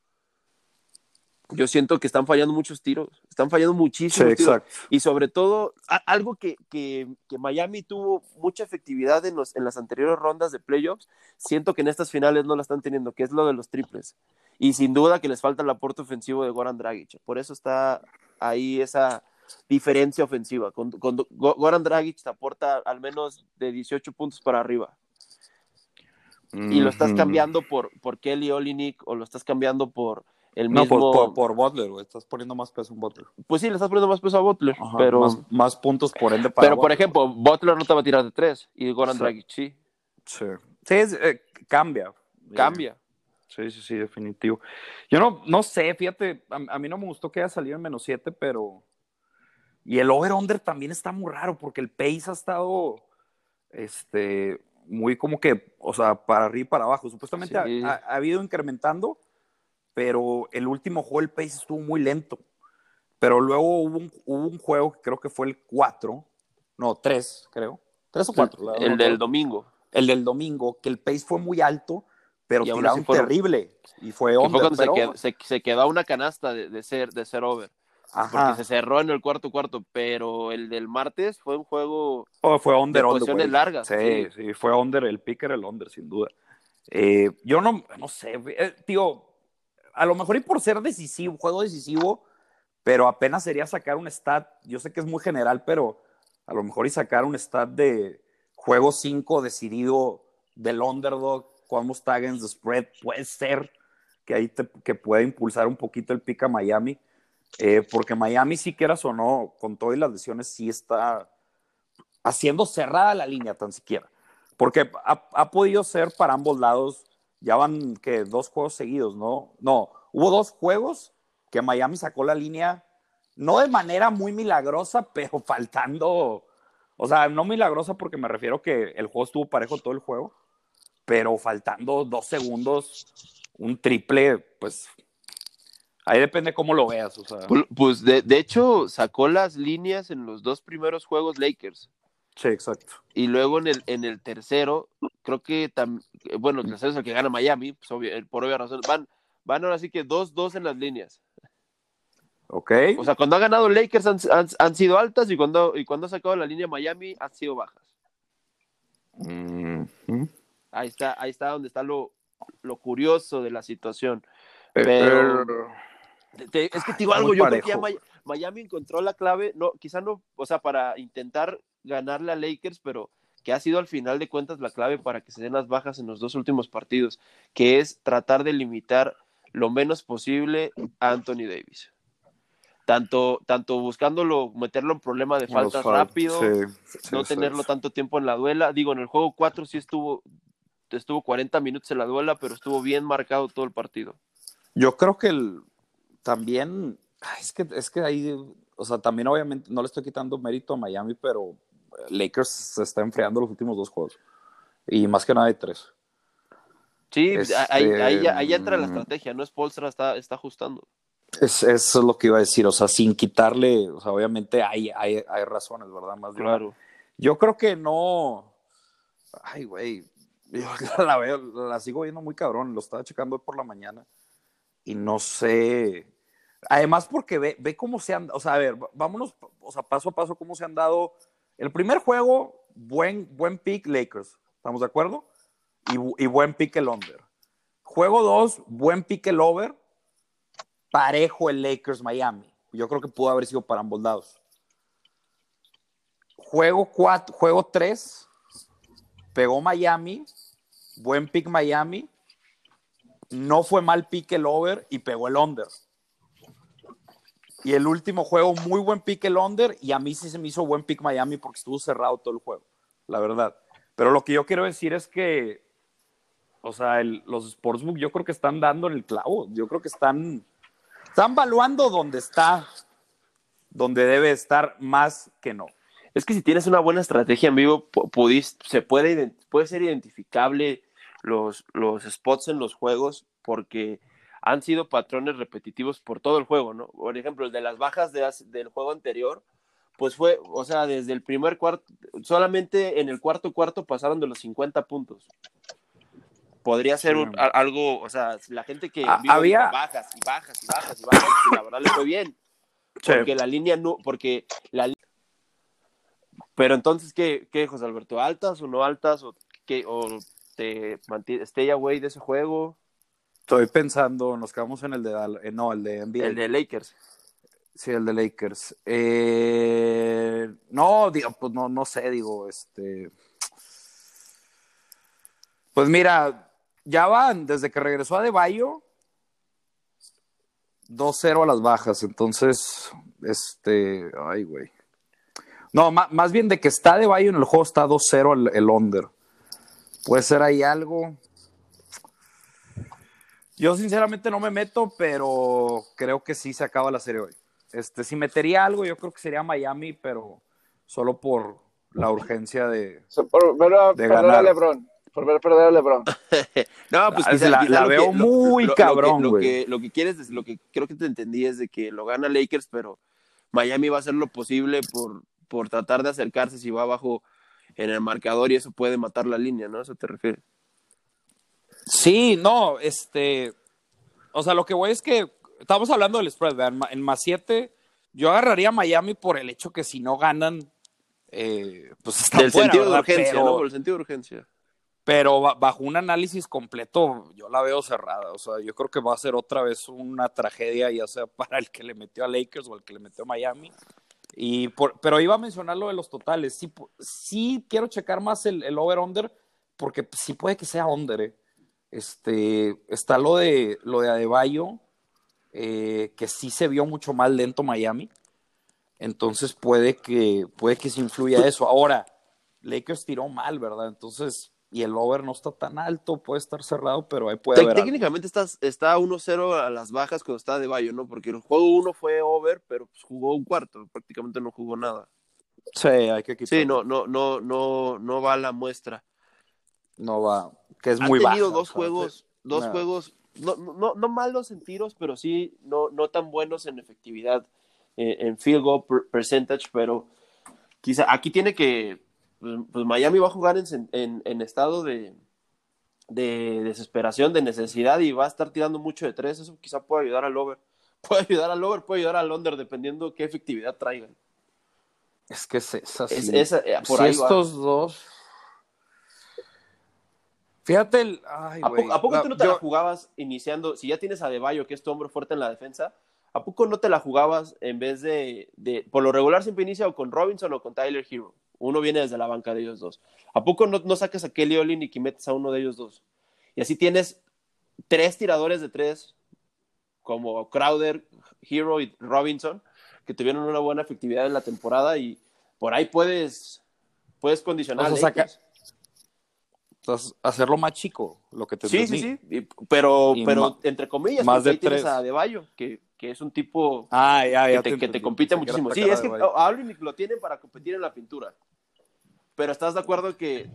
S3: yo siento que están fallando muchos tiros, están fallando
S2: Sí,
S3: muchísimos tiros. Y sobre todo, a- algo que, que- que Miami tuvo mucha efectividad en, los, en las anteriores rondas de playoffs, siento que en estas finales no la están teniendo, que es lo de los triples. Y sin duda que les falta el aporte ofensivo de Goran Dragic. Por eso está ahí esa diferencia ofensiva. Con, con Go- Goran Dragic te aporta al menos de 18 puntos para arriba. Y lo estás cambiando por, por Kelly Olynyk o lo estás cambiando por el
S2: No,
S3: mismo...
S2: por, por, por Butler, güey. Estás poniendo más peso en Butler.
S3: Pues sí, le estás poniendo más peso a Butler,
S2: Ajá,
S3: pero...
S2: más, más puntos por ende para
S3: Pero, por
S2: Butler.
S3: ejemplo, Butler no te va a tirar de tres y Goran
S2: Sí.
S3: Dragic sí.
S2: Sí, sí es, eh, cambia.
S3: Cambia.
S2: Sí, sí, sí, definitivo. Yo no, no sé, fíjate, a, a mí no me gustó que haya salido en menos 7, pero... Y el over-under también está muy raro porque el pace ha estado este, muy como que, o sea, para arriba y para abajo. Supuestamente
S3: Sí.
S2: ha, ha- ha habido incrementando, pero el último juego el pace estuvo muy lento. Pero luego hubo un, hubo un juego que creo que fue el 4, no, 3, creo. 3 o 4.
S3: El del domingo.
S2: el del domingo, que el pace fue muy alto, pero
S3: Y
S2: tiraron
S3: fueron-
S2: terrible. Y fue
S3: Que fue cuando se,
S2: pero-
S3: quedó, se, se quedó una canasta de, de ser, de ser over. Porque
S2: Ajá.
S3: se cerró en el cuarto cuarto. Pero el del martes fue un juego
S2: Oh, fue under,
S3: de
S2: under,
S3: largas.
S2: Sí,
S3: sí.
S2: sí, fue under, el pick era el under, sin duda. Eh, yo no, no sé, eh, tío, a lo mejor y por ser decisivo, juego decisivo, pero apenas sería sacar un stat, yo sé que es muy general, pero a lo mejor y sacar un stat de juego 5 decidido del underdog, almost against the spread, puede ser que ahí que pueda impulsar un poquito el pick a Miami, eh, porque Miami, si quieras o no, con todas las lesiones, sí está haciendo cerrada la línea tan siquiera. Porque ha, ha podido ser para ambos lados, ya van que dos juegos seguidos, ¿no? No, hubo dos juegos que Miami sacó la línea, no de manera muy milagrosa, *laughs* pero faltando, o sea, no milagrosa porque me refiero que el juego estuvo parejo todo el juego, pero faltando dos segundos, un triple, pues ahí depende cómo lo veas, o sea.
S3: Pu- Pues de, de hecho sacó las líneas en los dos primeros juegos Lakers.
S2: Sí, exacto.
S3: Y luego en el, en el tercero, creo que tam- eh, bueno, el tercero es el que gana Miami, pues, obvio- eh, por obvias razones. Van, van ahora sí que 2-2 en las líneas.
S2: Ok.
S3: O sea, cuando ha ganado Lakers han, han- han sido altas y cuando, y cuando ha sacado la línea Miami han sido bajas.
S2: Mhm.
S3: Ahí está, ahí está donde está lo, lo curioso de la situación.
S2: Pero-
S3: Te- te- es que te digo algo, yo creo que ya Miami encontró la clave, no, quizá no, o sea, para intentar ganarle a Lakers, pero que ha sido al final de cuentas la clave para que se den las bajas en los dos últimos partidos, que es tratar de limitar lo menos posible a Anthony Davis. Tanto, tanto buscándolo, meterlo en problema de faltas rápido,
S2: sí, sí,
S3: no
S2: sí,
S3: tenerlo tanto tiempo en la duela. Digo, en el juego 4 sí estuvo, estuvo 40 minutos en la duela, pero estuvo bien marcado todo el partido.
S2: Yo creo que el, también, es que, es que ahí, o sea, también obviamente no le estoy quitando mérito a Miami, pero Lakers se está enfriando los últimos dos juegos. Y más que nada de tres.
S3: Sí,
S2: Este,
S3: ahí, ahí entra la
S2: mm.
S3: estrategia, no es Polstra, está, está ajustando.
S2: Es, eso es lo que iba a decir, o sea, sin quitarle, o sea, obviamente hay, hay, hay razones, ¿verdad? Más.
S3: Claro.
S2: Yo creo que no. Ay, güey. Yo *laughs* la, veo, la sigo viendo muy cabrón. Lo estaba checando hoy por la mañana. Y no sé. Además, porque ve, ve cómo se han. O sea, a ver, vámonos, o sea, paso a paso, cómo se han dado. El primer juego, buen, buen pick Lakers. ¿Estamos de acuerdo? Y, bu- y buen pick el under. Juego 2, buen pick el over. Parejo el Lakers Miami. Yo creo que pudo haber sido para ambos lados. Juego 4, juego 3, pegó Miami, buen pick Miami, no fue mal pick el over y pegó el under. Y el último juego, muy buen pick el under. Y a mí sí se me hizo buen pick Miami porque estuvo cerrado todo el juego, la verdad. Pero lo que yo quiero decir es que, o sea, los Sportsbook yo creo que están dando en el clavo. Yo creo que están, están valuando donde está, donde debe estar más que no.
S3: Es que si tienes una buena estrategia en vivo, pu- pudis- se puede, puede ser identificable los, los spots en los juegos porque han sido patrones repetitivos por todo el juego, ¿no? Por ejemplo, el de las bajas de del juego anterior, pues fue, o sea, desde el primer cuarto, solamente en el cuarto cuarto pasaron de los 50 puntos. Podría ser
S2: Sí.
S3: un- a- algo, o sea, la gente que
S2: Ah, había-
S3: bajas y bajas y bajas y bajas, y la verdad le fue bien porque la línea no, porque la pero entonces qué, qué José Alberto, altas o no altas o qué o te manti- stay away de ese juego,
S2: Estoy pensando, nos quedamos en el de, eh, no, el de NBA.
S3: el de Lakers.
S2: Sí, el de Lakers. Eh, no, digo, pues no, no sé, digo, este. Pues mira, ya van, desde que regresó a De Bayo, 2-0 a las bajas, entonces, este, ay, güey. No, ma- más bien de que está De Bayo en el juego está 2-0 el, el under. Puede ser ahí algo. Yo sinceramente no me meto, pero creo que sí se acaba la serie hoy. Este, si metería algo, yo creo que sería Miami, pero solo por la urgencia de.
S1: Por ver a
S2: De
S1: perder a
S2: ganar.
S1: LeBron. Por ver perder a LeBron. *laughs*
S3: No, pues quizá-
S2: la- veo
S3: que-
S2: muy
S3: lo- lo que-
S2: cabrón,
S3: lo que, lo que quieres, es- lo que creo que te entendí es de que lo gana Lakers, pero Miami va a hacer lo posible por, por tratar de acercarse si va abajo en el marcador y eso puede matar la línea, ¿no? ¿A ¿Eso te refieres?
S2: Sí, no, este. O sea, lo que voy es que estamos hablando del spread, vean, en más 7, yo agarraría a Miami por el hecho que si no ganan, eh, pues están
S3: Del
S2: fuera,
S3: sentido de
S2: ¿verdad?
S3: urgencia,
S2: Pero-
S3: ¿no? Por el sentido de urgencia.
S2: Pero ba- bajo un análisis completo, yo la veo cerrada. O sea, yo creo que va a ser otra vez una tragedia, ya sea *laughs* para el que le metió a Lakers o el que le metió a Miami. Y por- pero iba a mencionar lo de los totales. Sí quiero checar más el, el over-under, porque sí puede que sea under. eh. Este, está lo de, lo de Adebayo, eh, que sí se vio mucho más lento Miami. Entonces puede que, puede que se influya eso. Ahora, Lakers tiró mal, ¿verdad? Entonces, y el over no está tan alto, puede estar cerrado, pero ahí puede haber. algo.
S3: técnicamente estás, está 1-0 a las bajas cuando está de Bayo, ¿no? Porque el juego 1 fue over, pero pues, jugó un cuarto, prácticamente no jugó nada.
S2: Sí, hay que quitar.
S3: Sí, no, no, no, no, no va a la muestra.
S2: No va, que es
S3: Ha
S2: muy
S3: tenido
S2: baja,
S3: dos juegos, dos juegos, no, no, no malos en tiros, pero sí no, no tan buenos en efectividad, eh, en field goal per- percentage, pero quizá aquí tiene que, pues, pues Miami va a jugar en, en, en estado de, de desesperación, de necesidad y va a estar tirando mucho de tres, eso quizá puede ayudar al over. *laughs* Puede ayudar al over, puede ayudar al under, dependiendo qué efectividad traigan.
S2: Es que es, es así.
S3: Es- esa- eh, por
S2: Si
S3: ahí va.
S2: estos dos. Fíjate el. Ay,
S3: ¿A poco, a poco tú no te
S2: yo-
S3: la jugabas iniciando? Si ya tienes a Deballo, que es tu hombre fuerte en la defensa, ¿a poco no te la jugabas en vez de, de- por lo regular siempre inicia o con Robinson o con Tyler Hero? Uno viene desde la banca de ellos dos. ¿A poco no, no sacas a Kelly Olynyk y metes a uno de ellos dos? Y así tienes tres tiradores de tres, como Crowder, Hero y Robinson, que tuvieron una buena efectividad en la temporada y por ahí puedes, puedes condicionar.
S2: O sea, saca- hacerlo más chico, lo que te
S3: Sí, sí, sí. Y- Pero,
S2: Y
S3: pero entre comillas,
S2: más de
S3: ahí tienes
S2: tres.
S3: a Adebayo, que, que es un tipo
S2: Ah, ya, ya
S3: que, te, que te
S2: entendí.
S3: compite muchísimo. Sí, es que a lo tienen para competir en la pintura. Pero ¿estás de acuerdo que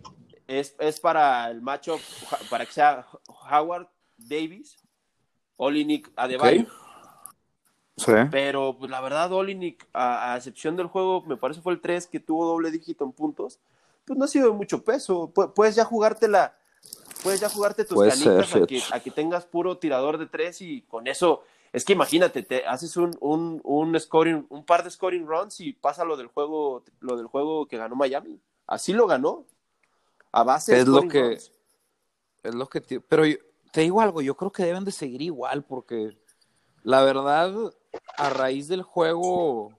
S3: es, es para el macho, para que sea Howard Davis, Olynyk Adebayo?
S2: Ok. Sí.
S3: Pero pues, la verdad, a, a excepción del juego, me parece fue el 3 que tuvo doble dígito en puntos, pues no ha sido de mucho peso. Pu- Puedes ya jugártela, puedes ya jugarte tus
S2: Puede ser,
S3: a, que, a que tengas puro tirador de tres y con eso, es que imagínate, te haces un, un, un scoring, un par de scoring runs y pasa lo del juego, lo del juego que ganó Miami. Así lo ganó. A base de
S2: Es lo
S3: scoring
S2: que-
S3: runs.
S2: Es lo que te... Pero yo- te digo algo, yo creo que deben de seguir igual, porque la verdad, a raíz del juego,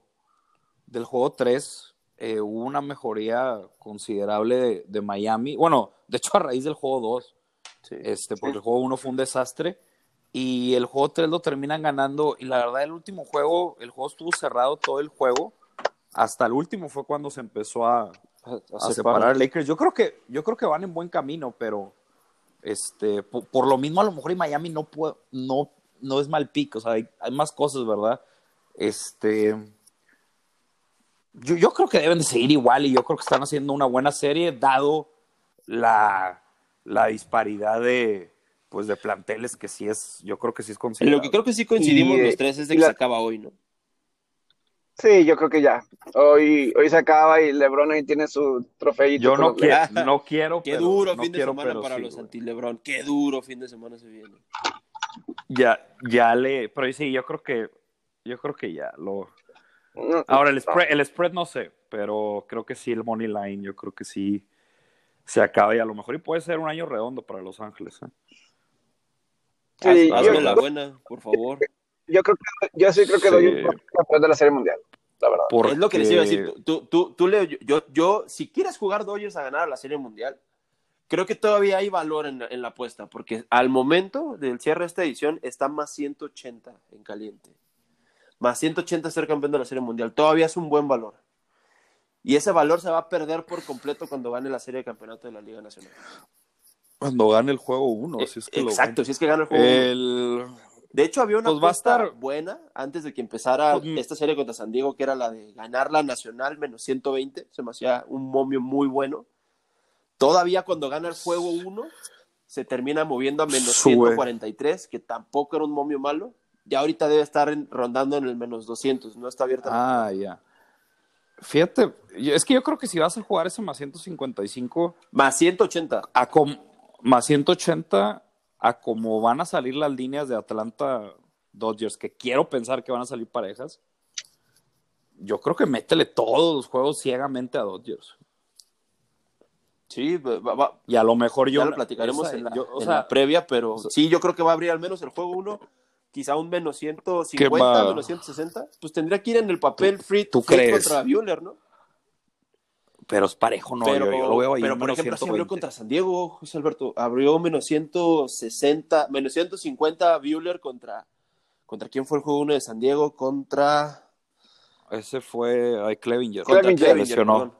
S2: del juego 3, eh, hubo una mejoría considerable de, de Miami. Bueno, de hecho, a raíz del juego 2,
S3: Sí.
S2: este, porque el juego 1 fue un desastre. y el juego 3 lo terminan ganando. Y la verdad, el último juego, el juego estuvo cerrado todo el juego. Hasta el último fue cuando se empezó a, a, separar Lakers. Yo creo que, yo creo que van en buen camino, pero este, por, lo mismo a lo mejor en Miami no puedo, no, no es mal pico, o sea, hay, más cosas, ¿verdad? Este, yo, yo, creo que deben de seguir igual y yo creo que están haciendo una buena serie, dado la, la disparidad de, pues de planteles que sí es, yo creo que sí es
S3: considerable. Lo que creo que sí coincidimos los tres es de que se acaba hoy, ¿no?
S1: Sí, yo creo que ya. Hoy, hoy se acaba y LeBron ahí tiene su trofeito.
S2: Yo no, quiero, no *laughs* quiero.
S3: Qué duro fin de semana para los anti-LeBron. Qué duro fin de semana se viene.
S2: Ya, ya le. Pero sí, yo creo que. Yo creo que ya lo. Ahora, el spread, el spread no sé, pero creo que sí, el money line, yo creo que sí se acaba y a lo mejor y puede ser un año redondo para Los Ángeles. ¿eh?
S3: Sí, Hazme la buena, por favor.
S1: Yo creo que yo sí creo que doy un campeón de la Serie Mundial. La verdad.
S3: Es lo que les iba a decir. Tú, tú, tú, Leo, yo, yo, si quieres jugar Dodgers a ganar la Serie Mundial, creo que todavía hay valor en, en la apuesta, porque al momento del cierre de esta edición está más 180 en caliente. Más 180 ser campeón de la Serie Mundial. Todavía es un buen valor. Y ese valor se va a perder por completo cuando gane la serie de campeonato de la Liga Nacional.
S2: Cuando gane el juego 1.
S3: Eh, exacto, si es que gana el juego 1. De hecho, había una pues buena antes de que empezara pues, mm. esta serie contra San Diego, que era la de ganar la Nacional menos 120. Se me hacía un momio muy bueno. Todavía cuando gana el juego 1, se termina moviendo a menos 143, que tampoco era un momio malo. Ya ahorita debe estar rondando en el menos 200, no está abierta.
S2: Ah, ya. Fíjate, es que yo creo que si vas a jugar ese más 155.
S3: Más 180.
S2: A más 180 a cómo van a salir las líneas de Atlanta Dodgers, que quiero pensar que van a salir parejas. Yo creo que métele todos los juegos ciegamente a Dodgers.
S3: Sí, va,
S2: y a lo mejor yo.
S3: Ya lo platicaremos en, la, previa, pero sí, yo creo que va a abrir al menos el juego 1 quizá un menos 150, menos 160, pues tendría que ir en el papel free,
S2: ¿tú crees?
S3: contra Bueller, ¿no?
S2: Pero es parejo, no, pero, yo, lo veo ahí.
S3: Pero por ejemplo, se abrió contra San Diego, José Alberto, abrió menos 160, menos 150 Bueller contra, ¿contra quién fue el juego uno de San Diego? Contra...
S2: Ese fue ay, Clevinger.
S3: Clevinger, lesionó.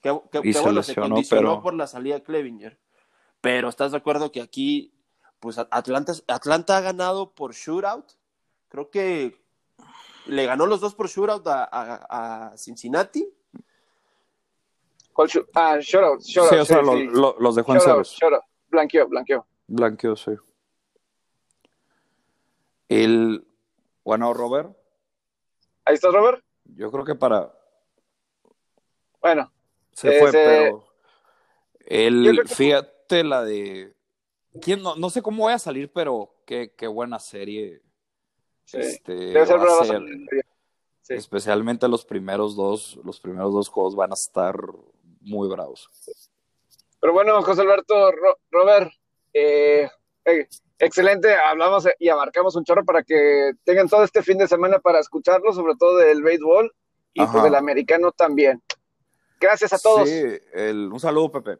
S3: Qué, bueno, se condicionó por la salida de Clevinger. Pero ¿estás de acuerdo que aquí pues Atlanta, Atlanta ha ganado por shootout. Creo que le ganó los dos por shootout a, Cincinnati.
S1: ¿Cuál ah, shootout, shootout.
S2: Sí, o sea, los dejó en ceros.
S1: Shootout. Blanqueó, blanqueó.
S2: Blanqueó, sí. El. Bueno, Robert.
S1: Ahí está, Robert.
S2: Yo creo que para.
S1: Bueno.
S2: Se fue, pero. El. Fíjate la de no, no, sé cómo voy a salir, pero qué, qué buena serie. Este, Debe ser Especialmente los primeros dos, los primeros dos juegos van a estar muy bravos.
S1: Pero bueno, José Alberto, Robert, eh, eh, excelente, hablamos y abarcamos un chorro para que tengan todo este fin de semana para escucharlo, sobre todo del béisbol y pues del americano también. Gracias a todos.
S2: Sí, un saludo, Pepe.